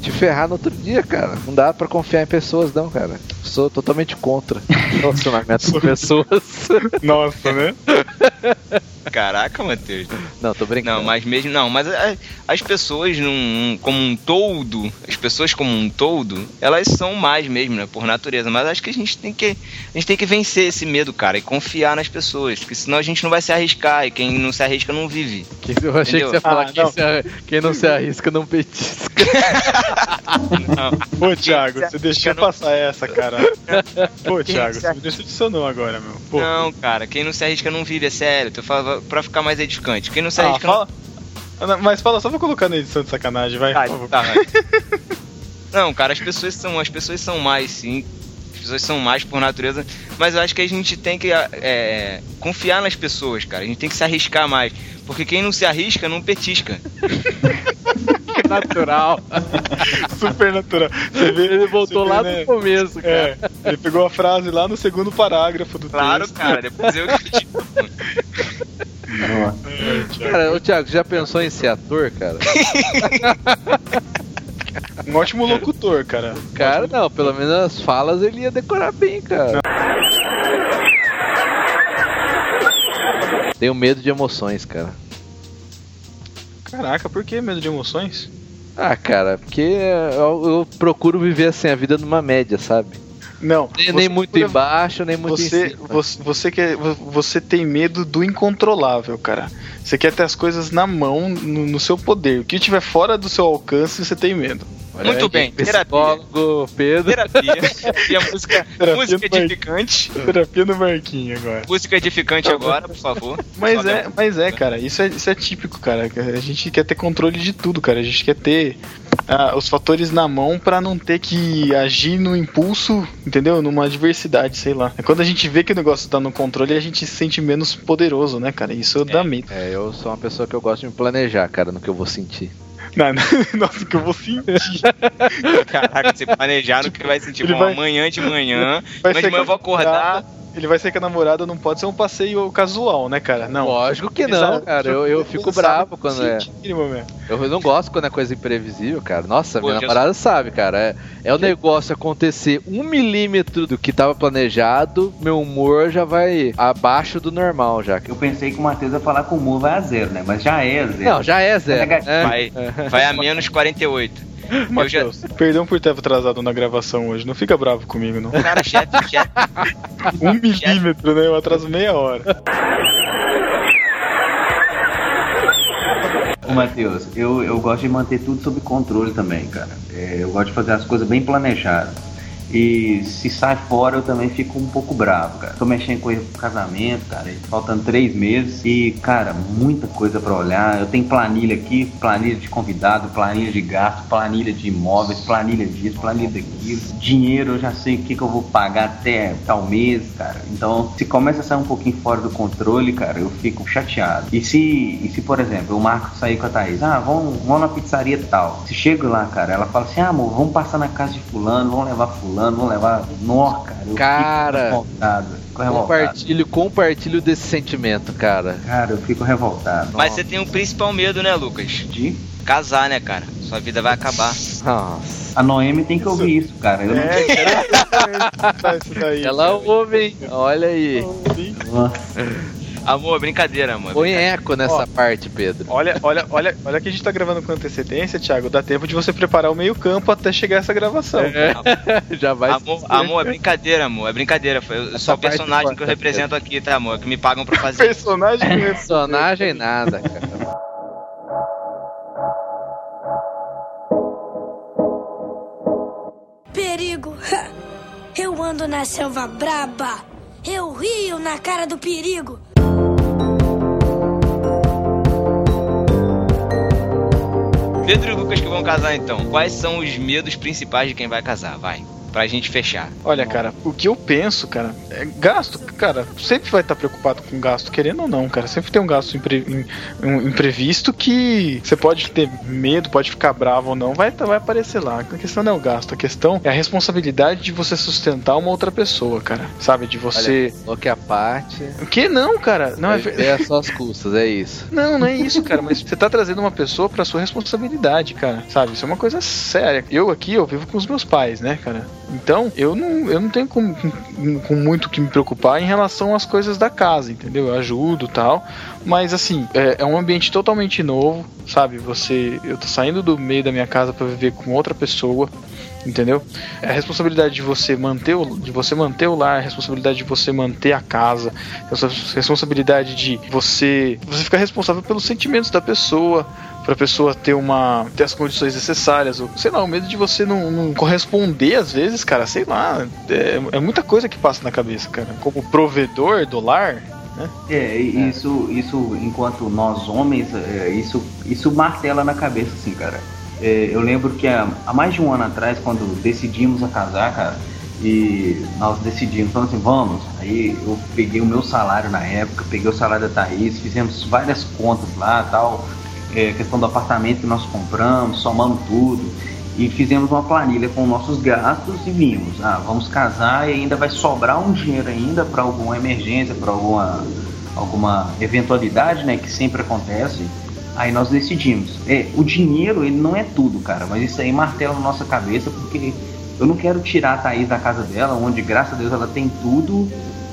te ferrar no outro dia, cara. Não dá pra confiar em pessoas, não, cara. Sou totalmente contra relacionamento com *laughs* pessoas. Nossa, né? *laughs* Caraca, Matheus. Não, tô brincando. Não, mas mesmo. Não, mas as pessoas num, como um todo, as pessoas como um todo, elas são mais mesmo, né? Por natureza. Mas acho que a gente tem que. A gente tem que vencer esse medo, cara, e confiar nas pessoas. Porque senão a gente não vai se arriscar. E quem não se arrisca não vive. Que- Eu achei que você ia Ah, falar quem, não. se arri- quem não se arrisca não petisca. *laughs* Não. Pô, Thiago, você deixou não- passar essa, cara. Pô, Quem Thiago, você me decepcionou agora, meu. Pô. Não, cara, quem não se arrisca não vive, é sério. Tu fala pra ficar mais edificante. Quem não se Ah, arrisca fala... Ah, não, Mas fala só pra colocar na edição de sacanagem, vai. favor. Tá, vai. *laughs* Não, cara, as pessoas são, as pessoas são mais, sim. As pessoas são mais por natureza, mas eu acho que a gente tem que é, confiar nas pessoas, cara. A gente tem que se arriscar mais, porque quem não se arrisca não petisca. *laughs* Natural. *laughs* Super natural. Você vê, Ele voltou você vê, lá né? do começo, cara. É, ele pegou a frase lá no segundo parágrafo do Claro, texto. cara, depois eu critico. Cara, ô Thiago, já pensou em ser ator, cara? *laughs* Um ótimo locutor, cara. Cara, não, pelo menos as falas ele ia decorar bem, cara. Tenho medo de emoções, cara. Caraca, por que medo de emoções? Ah, cara, porque eu, eu procuro viver assim a vida numa média, sabe? Não. Nem, você nem muito embaixo, nem muito Você, em cima. você, você, quer, você tem medo do incontrolável, cara. Você quer ter as coisas na mão, no, no seu poder. O que tiver fora do seu alcance, você tem medo. Olha Muito bem, psicólogo Pedro. Terapia. *laughs* E a música, Terapia música edificante. Terapia no Marquinho agora. Música edificante agora, por favor. Mas Só é, deu- mas é, cara, isso é, isso é típico, cara. A gente quer ter controle de tudo, cara. A gente quer ter ah, os fatores na mão pra não ter que agir no impulso, entendeu? Numa adversidade, sei lá. É quando a gente vê que o negócio tá no controle, a gente se sente menos poderoso, né, cara? Isso dá medo. É, eu sou uma pessoa que eu gosto de me planejar, cara, no que eu vou sentir. Não, não, *laughs* nossa, que eu vou sentir. Caraca, você planejar no que vai sentir. Ele Bom, vai- amanhã de manhã. Vai Amanhã de manhã eu vou acordar. Ele vai sair com a namorada, não pode ser um passeio casual, né, cara? Não. Lógico que não, Exato. cara. Eu, eu fico bravo quando é. Eu não gosto quando é coisa imprevisível, cara. Nossa, Pô, minha namorada sabe, cara. É, é o negócio acontecer um milímetro do que tava planejado, meu humor já vai abaixo do normal já. Eu pensei que o Matheus ia falar que o humor vai a zero, né? Mas já é zero. Não, já é zero. negativo. né? Vai, vai a *laughs* menos 48. Eu já, Matheus, perdão por ter atrasado na gravação hoje. Não fica bravo comigo, não. cara, chefe, *laughs* chefe. Um milímetro, né? Eu atraso meia hora. Ô, Matheus, eu, eu gosto de manter tudo sob controle também, cara. É, eu gosto de fazer as coisas bem planejadas. E se sai fora, eu também fico um pouco bravo, cara. Tô mexendo com ele pro casamento, cara, faltando três meses. E, cara, muita coisa pra olhar. Eu tenho planilha aqui, planilha de convidado, planilha de gasto, planilha de imóveis, planilha disso, planilha daquilo. Dinheiro, eu já sei o que, que eu vou pagar até tal mês, cara. Então, se começa a sair um pouquinho fora do controle, cara, eu fico chateado. E se, e se por exemplo, o Marco sair com a Thaís, ah, vamos, vamos na pizzaria tal. Se chego lá, cara, ela fala assim, ah, amor, vamos passar na casa de fulano, vamos levar fulano, vamos levar. Nó, cara. Eu Cara, fico revoltado. Fico revoltado. Compartilho, compartilho desse sentimento, cara. Cara, eu fico revoltado. Mas você tem um principal medo, né, Lucas? De? Casar, né, cara? Sua vida vai acabar. Nossa. A Noemi tem que ouvir isso, cara. Eu não É, cara, isso daí. Ela ouve, hein? Olha aí. Amor, brincadeira, amor. Põe eco nessa parte, Pedro. Olha, olha, olha, olha que a gente tá gravando com antecedência, Thiago. Dá tempo de você preparar o meio-campo até chegar essa gravação. É, *laughs* já vai. Amor, amor, é brincadeira, amor. É brincadeira. Foi eu sou o personagem que eu represento aqui, tá, amor? Que me pagam pra fazer. Personagem mesmo. Personagem nada, cara. Perigo. *laughs* Eu ando na selva braba. Eu rio na cara do perigo. Pedro e Lucas que vão casar então. Quais são os medos principais de quem vai casar? Vai. Pra gente fechar. Olha, cara, o que eu penso, cara, é gasto, cara, sempre vai estar preocupado com gasto, querendo ou não, cara. Sempre tem um gasto impre- im- um imprevisto que você pode ter medo, pode ficar bravo ou não, vai, tá- vai aparecer lá. A questão não é o gasto, a questão é a responsabilidade de você sustentar uma outra pessoa, cara. Sabe? De você. Olha, que a parte. O que não, cara? Não é. é, é só as custas, é isso. *laughs* Não, não é isso, cara, mas você tá trazendo uma pessoa pra sua responsabilidade, cara. Sabe? Isso é uma coisa séria. Eu aqui, eu vivo com os meus pais, né, cara? Então, eu não, eu não tenho com, com, com muito que me preocupar em relação às coisas da casa, entendeu? Eu ajudo tal. Mas assim, é, é um ambiente totalmente novo, sabe? Você. Eu tô saindo do meio da minha casa pra viver com outra pessoa. Entendeu? É a responsabilidade de você manter o, de você manter o lar, a responsabilidade de você manter a casa, a responsabilidade de você você ficar responsável pelos sentimentos da pessoa, pra pessoa ter uma ter as condições necessárias, ou sei lá, o medo de você não, não corresponder às vezes, cara, sei lá, é, é muita coisa que passa na cabeça, cara. Como provedor do lar, né? É, isso, isso enquanto nós homens, é, isso, isso martela na cabeça, assim, cara. É, eu lembro que há, há mais de um ano atrás, quando decidimos a casar, cara, e nós decidimos, falamos assim, vamos. Aí eu peguei o meu salário na época, peguei o salário da Thaís, fizemos várias contas lá tal, é, questão do apartamento que nós compramos, somamos tudo. E fizemos uma planilha com nossos gastos e vimos, ah, vamos casar e ainda vai sobrar um dinheiro ainda para alguma emergência, para alguma, alguma eventualidade, né, que sempre acontece. Aí nós decidimos. É, o dinheiro, ele não é tudo, cara, mas isso aí martela na nossa cabeça porque eu não quero tirar a Thaís da casa dela, onde graças a Deus ela tem tudo,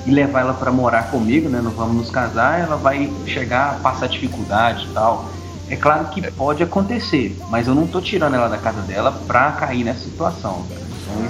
e levar ela para morar comigo, né? Nós vamos nos casar, ela vai chegar passar dificuldade e tal. É claro que pode acontecer, mas eu não tô tirando ela da casa dela pra cair nessa situação.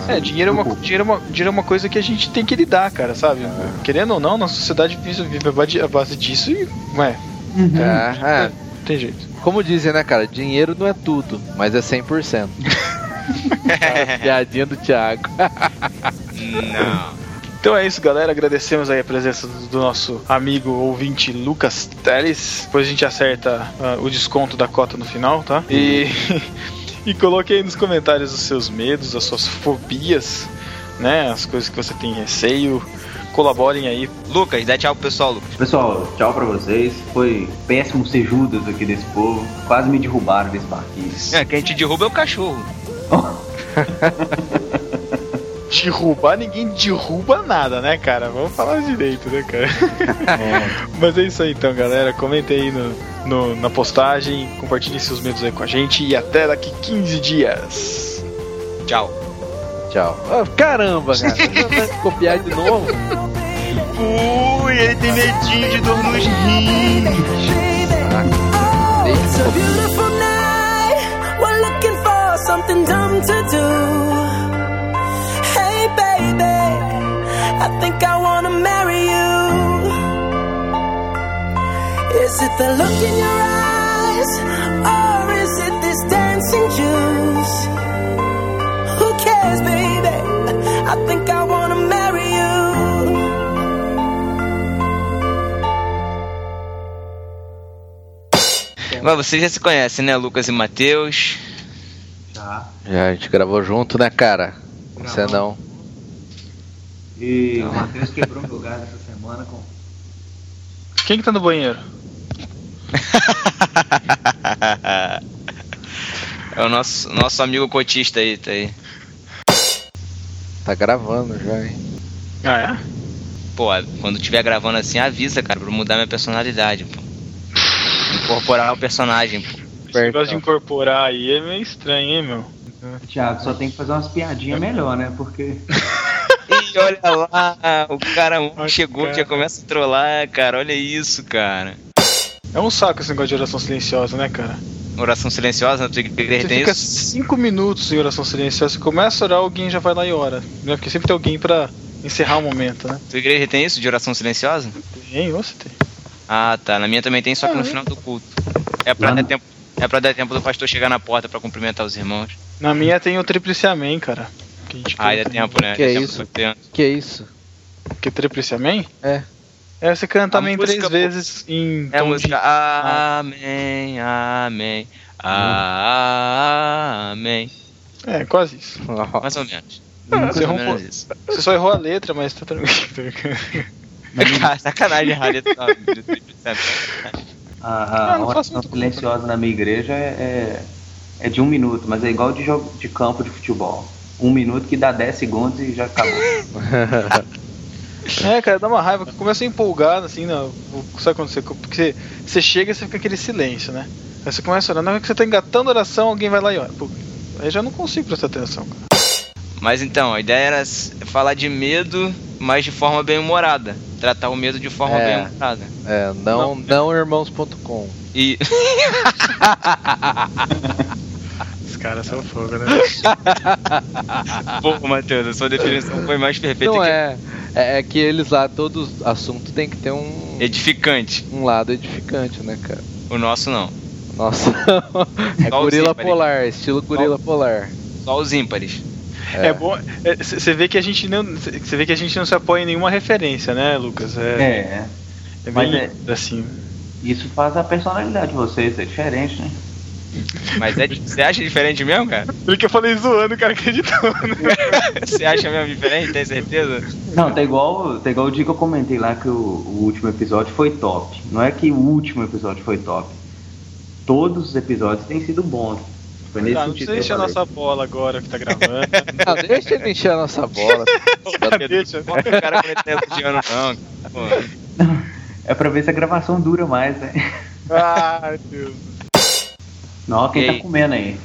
Então, É, dinheiro é, uma, dinheiro, é uma, dinheiro é uma coisa que a gente tem que lidar, cara, sabe? Querendo ou não, nossa sociedade vive, vive a base- a base disso e, ué, É, é. não tem jeito. Como dizem, né, cara? Dinheiro não é tudo, mas é 100%. *laughs* Piadinha do Thiago. Não. Então é isso, galera. Agradecemos aí a presença do, do nosso amigo ouvinte Lucas Teles. Depois a gente acerta ah, o desconto da cota no final, tá? E, *laughs* e coloque aí nos comentários os seus medos, as suas fobias, né? As coisas que você tem receio. Colaborem aí. Lucas, dá tchau pro pessoal, Lucas. Pessoal, tchau pra vocês. Foi péssimo ser Judas aqui desse povo. Quase me derrubaram desse barquinho. É, quem te derruba é o cachorro. *laughs* Derrubar, ninguém derruba nada, né, cara? Vamos falar direito, né, cara? *laughs* Mas é isso aí então, galera. Comentem aí no, no- na postagem, compartilhem seus medos aí com a gente e até daqui 15 dias. Tchau. Tchau. Ah, caramba, cara. *laughs* Vai copiar de novo? Ui, ele tem medinho de dor nos rins. It's a beautiful night. We're looking for something dumb to do. I wanna marry you? Is it the look in your eyes, or is it this dancing juice? Who cares, baby? I think I wanna marry you. Mas vocês já se conhecem, né, Lucas e Matheus? Já. Já, a gente gravou junto, né, cara? Você não. E o Matheus quebrou meu lugar essa semana com. Quem que tá no banheiro? *laughs* é o nosso, nosso amigo cotista aí, tá aí. Tá gravando já, hein? Ah, é? Pô, quando tiver gravando assim, avisa, cara, pra eu mudar minha personalidade, pô. Incorporar o personagem, pô. Esse negócio de incorporar aí é meio estranho, hein, meu? Thiago, só tem que fazer umas piadinhas melhor, né? Porque. *laughs* Ih, olha lá, o cara chegou, cara. já começa a trollar, cara, olha isso, cara. É um saco esse negócio de oração silenciosa, né, cara? Oração silenciosa, tu igreja Você tem fica isso? 5 minutos em oração silenciosa, você começa a orar, alguém já vai lá e ora. Né? Porque sempre tem alguém pra encerrar o momento, né? Tua igreja tem isso, de oração silenciosa? Tem, você tem. Ah, tá, na minha também tem, só que no final do culto. É pra, dar tempo, é pra dar tempo do pastor chegar na porta pra cumprimentar os irmãos. Na minha tem o Tríplice Amém, cara. Que a gente Ah, ainda é tempo, né? Que é isso? Que isso? Que Tríplice Amém? É. É, você canta A Amém música, três pô. vezes em É a música de... Amém, Amém, Amém. É, quase isso. *laughs* Mais ou menos. Ah, Mais você, ou errou menos pouco. isso. você só errou a letra, mas tá tranquilo. *laughs* Cara, sacanagem, Rádio. A, a Ah, não faço oração silenciosa na minha igreja é, é, é de um minuto, mas é igual de jogo de campo de futebol. Um minuto que dá 10 segundos e já acabou. *laughs* É, cara, dá uma raiva. Começa a empolgar, assim, não, sabe quando você. Porque você, chega e você fica aquele silêncio, né? Aí você começa a orar. Na hora que você tá engatando a oração, alguém vai lá e ora. Pô, aí eu já não consigo prestar atenção, cara. Mas então, a ideia era falar de medo, mas de forma bem humorada. Tratar o medo de forma É. bem humorada. É, não, não irmãos.com. E. *laughs* Caras são fogo, né? *laughs* Pô, Matheus, a sua definição foi mais perfeita Não que é. É é que eles lá, todos assuntos tem que ter um, edificante. um lado edificante, né, cara? O nosso não. Nossa. *laughs* é Só gorila polar, estilo gorila polar. Só os ímpares. É, bom. Você vê que a gente não. Você vê que a gente não se apoia em nenhuma referência, né, Lucas? É, É, é mas bem é- assim. isso faz a personalidade de vocês, é diferente, né? Mas é, você acha diferente mesmo, cara? Por que eu falei zoando, o cara acreditou, né? *laughs* Você acha mesmo diferente? Tem certeza? Não, tá igual, tá igual o dia que eu comentei lá que o, o último episódio foi top. Não é que o último episódio foi top. Todos os episódios têm sido bons. Foi nesse Ah, não precisa encher a nossa bola agora que tá gravando. *laughs* Não, deixa ele encher a nossa bola. *laughs* Deixa. Bota o cara tá elogiando, não. Pô. É pra ver se a gravação dura mais, né? Ai, Deus. Não, quem E tá aí? comendo aí?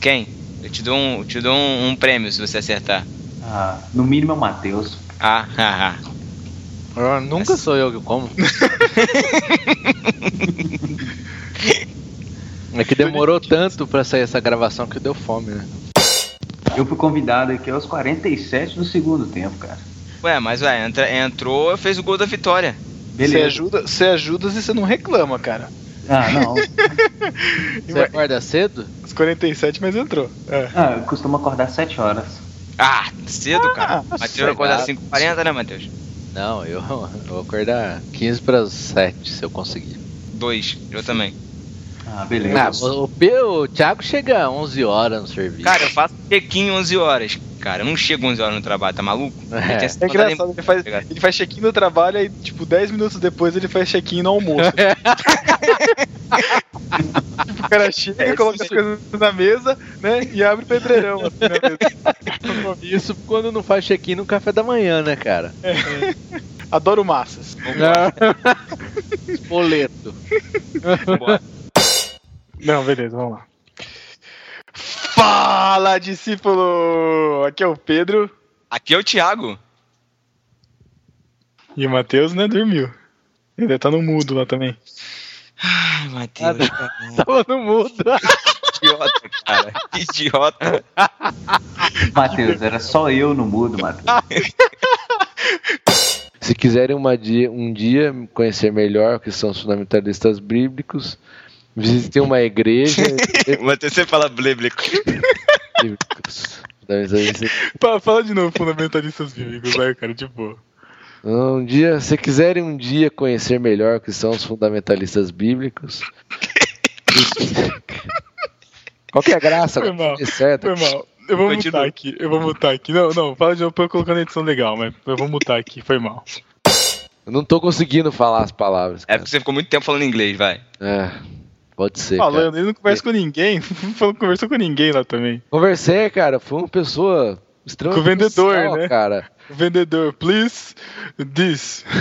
Quem? Eu te dou um, eu te dou um, um prêmio se você acertar. Ah, no mínimo é o Matheus. Ah, ah, ah. Ah, Nunca sou eu que como. *laughs* É que demorou tanto pra sair essa gravação que deu fome, né? Eu fui convidado aqui aos 47 do segundo tempo, cara. Ué, mas ué, entra, entrou fez o gol da vitória. Você Beleza. ajuda, você ajuda e você não reclama, cara. Ah, não. *laughs* Você acorda cedo? Os 47, mas entrou. É. Ah, eu costumo acordar 7 horas. Ah, cedo, cara. Ah, Matheus acordar sossegado. 5h40, né, Matheus? Não, eu, eu vou acordar 15 para 7 se eu conseguir. Dois, eu também. Ah, beleza. Ah, o, o, o Thiago chega às 11 horas no serviço. Cara, eu faço check-in 11 horas. Cara, eu não chego 11 horas no trabalho, tá maluco? É. É engraçado, ele faz, Obrigado. ele faz check-in no trabalho e, tipo, 10 minutos depois ele faz check-in no almoço. *laughs* tipo, o cara chega, É, coloca as coisas na mesa, né? E abre o pedreirão assim na mesa. Isso quando não faz check-in no café da manhã, né, cara? Adoro massas. Boleto. Vambora. Não, beleza, vamos lá. Fala, discípulo! Aqui é o Pedro Aqui é o Thiago. e o Matheus, né, dormiu. Ele tá no mudo lá também. Ai, Matheus, cara. Tava no mudo. Idiota, cara. Idiota. Matheus, era só eu no mudo, Matheus. Se quiserem uma dia, um dia conhecer melhor o que são os fundamentalistas bíblicos, visitem uma igreja. *laughs* Matheus, você fala bíblico. Fala de novo, fundamentalistas bíblicos, vai, cara, de boa. Um dia, se quiserem um dia conhecer melhor o que são os fundamentalistas bíblicos, *laughs* Qual que é a graça? Foi mal. É certo. Foi mal. Eu vou Continua. mutar aqui, eu vou mutar aqui. Não, não, fala de novo pra eu colocar na edição legal, mas eu vou mutar aqui, foi mal. Eu não tô conseguindo falar as palavras. É Cara. porque você ficou muito tempo falando inglês, vai. É, pode ser. cara. Falando, ele não conversa com ninguém, *laughs* não conversou com ninguém lá também. Conversei, cara. Foi uma pessoa extremamente. Com o vendedor, social, né? Cara. O vendedor, please, this. *laughs*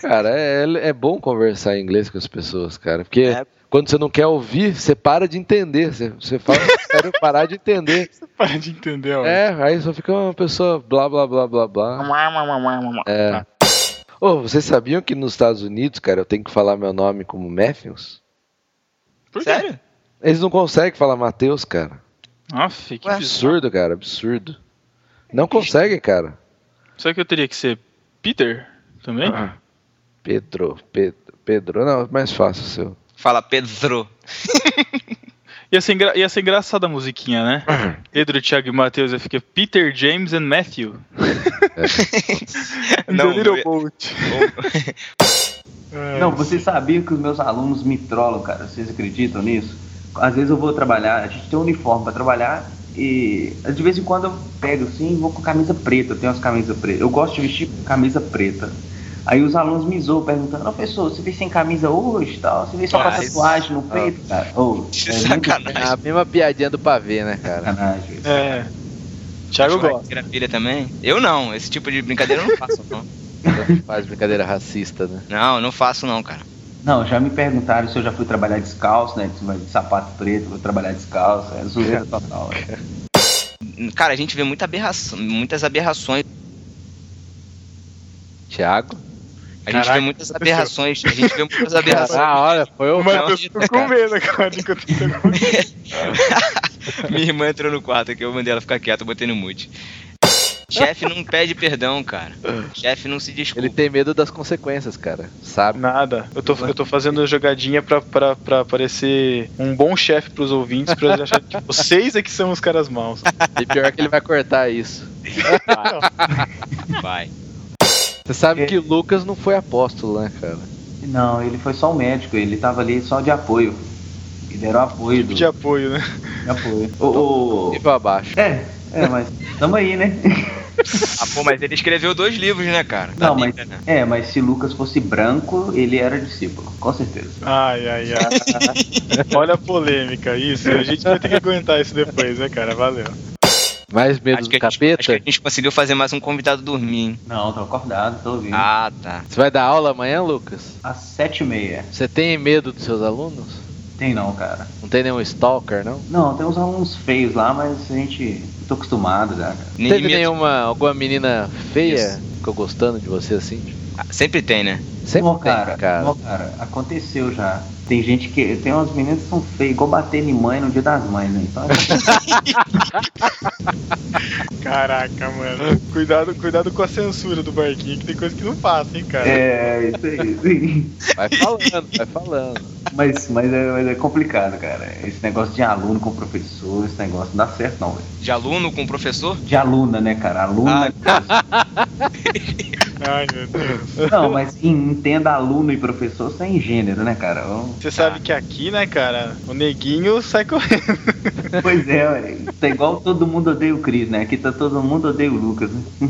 Cara, é, é bom conversar em inglês com as pessoas, cara. Porque É. quando você não quer ouvir, você para de entender. Você, você fala, quero parar de entender. *laughs* Para de entender, ó. É, aí só fica uma pessoa blá blá blá blá blá. É. Ô, vocês sabiam que nos Estados Unidos, cara, eu tenho que falar meu nome como Matthews? Por quê? Sério? Eles não conseguem falar Mateus, cara. Aff, que Ué. Absurdo, cara, absurdo. Não conseguem, cara. Será que eu teria que ser Peter também? Ah. Pedro, Pedro, Pedro. Não, é mais fácil o seu. Fala Pedro. *laughs* Ia ser, engra... Ia ser engraçada a musiquinha, né? Pedro, Thiago e Matheus, aí fica Peter, James and Matthew. *laughs* And Não, the little boat. É, *laughs* Não, vocês sabiam que os meus alunos me trollam, cara? Vocês acreditam nisso? Às vezes eu vou trabalhar, a gente tem um uniforme pra trabalhar e de vez em quando eu pego assim e vou com camisa preta, eu tenho as camisas pretas. Eu gosto de vestir camisa preta. Aí os alunos me zoam perguntando, professor, você veio sem camisa hoje e tal? Você veio só com a Ah, tatuagem no peito, cara? Ô, Que é muito sacanagem. É a mesma piadinha do pavê, né, cara? sacanagem. isso. É. Thiago gosta. Pilha também? Eu não, esse tipo de brincadeira eu não faço, não. Faz brincadeira racista, né? Não, eu não faço não, cara. Não, já me perguntaram se eu já fui trabalhar descalço, né? Se vai de sapato preto, vou trabalhar descalço. É zoeira total. né? Cara, a gente vê muita aberração, muitas aberrações. Thiago? A gente Caraca, vê muitas aberrações. A gente vê muitas aberrações. Ah, olha, foi o O Matheus ficou com medo agora enquanto você Minha irmã entrou no quarto aqui, eu mandei ela ficar quieta, eu botei no mute. Chefe não pede perdão, cara. Chefe não se desculpa. Ele tem medo das consequências, cara. Sabe? Nada. Eu tô, eu tô fazendo jogadinha pra, pra, pra parecer um bom chefe pros ouvintes, pra eles acharem que *laughs* vocês é que são os caras maus. E pior que ele vai cortar isso. Vai. Você sabe que o Lucas não foi apóstolo, né, cara? Não, ele foi só um médico, ele tava ali só de apoio. Ele era o apoio do De apoio, né? de apoio. *laughs* O, o- Nível abaixo. É, é, mas tamo aí, né? Ah, pô, mas ele escreveu dois livros, né, cara? Da Não, mas, né? é, mas se Lucas fosse branco, ele era discípulo, com certeza. Ai, ai, ai. *laughs* Olha a polêmica, isso. A gente vai ter que aguentar isso depois, né, cara? Valeu. Mais medo Acho do que, a gente, capeta? acho que a gente conseguiu fazer mais um convidado dormir, hein? Não, tô acordado, tô ouvindo. Ah, tá. Você vai dar aula amanhã, Lucas? Às sete e meia. Você tem medo dos seus alunos? Tem não, cara. Não tem nenhum stalker, não? Não, tem uns alunos feios lá, mas a gente. tô acostumado já, cara. Nem Teve medo- nenhuma, alguma menina feia ficou gostando de você assim? Ah, Sempre tem, né? Sempre tem, cara, cara. não, cara, aconteceu já. Tem gente que. Tem umas meninas que são feias, igual bater em mãe no dia das mães, né? Então *laughs* Caraca, mano. Cuidado, cuidado com a censura do barquinho, que tem coisa que não passa, hein, cara. é, isso aí. sim. Vai falando, vai falando. Mas, mas, é, mas é complicado, cara. Esse negócio de aluno com professor, esse negócio não dá certo, não, velho. De aluno com professor? De aluna, né, cara? Aluna. *laughs* Ai, meu Deus. Não, mas en- entenda aluno e professor sem gênero, né, cara? Você sabe que aqui, né, cara, o neguinho sai correndo. Pois é, ué. tá igual todo mundo odeia o Cris, né? Aqui tá todo mundo odeia o Lucas, né? *laughs*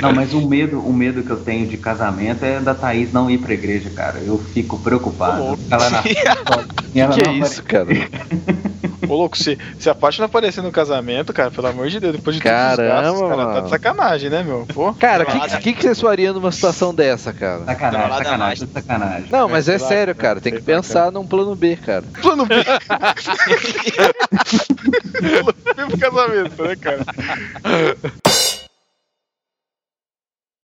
Não, mas o medo, o medo que eu tenho de casamento é da Thaís não ir pra igreja, cara. Eu fico preocupado. Lá na ela que não é isso, cara? *laughs* Ô, louco, se, se a parte não aparecer no casamento, cara, pelo amor de Deus, depois de todos os Caramba, gastos, cara, tá mano. de sacanagem, né, meu? Pô. Cara, o que, que, que, que vocês fariam numa situação dessa, cara? Sacanagem, Trollada sacanagem, sacanagem. Não, mas é lá, sério, cara, cara. Tem que pensar num plano B, cara. *laughs* Plano B. *laughs* Plano B pro casamento, né, cara? *laughs*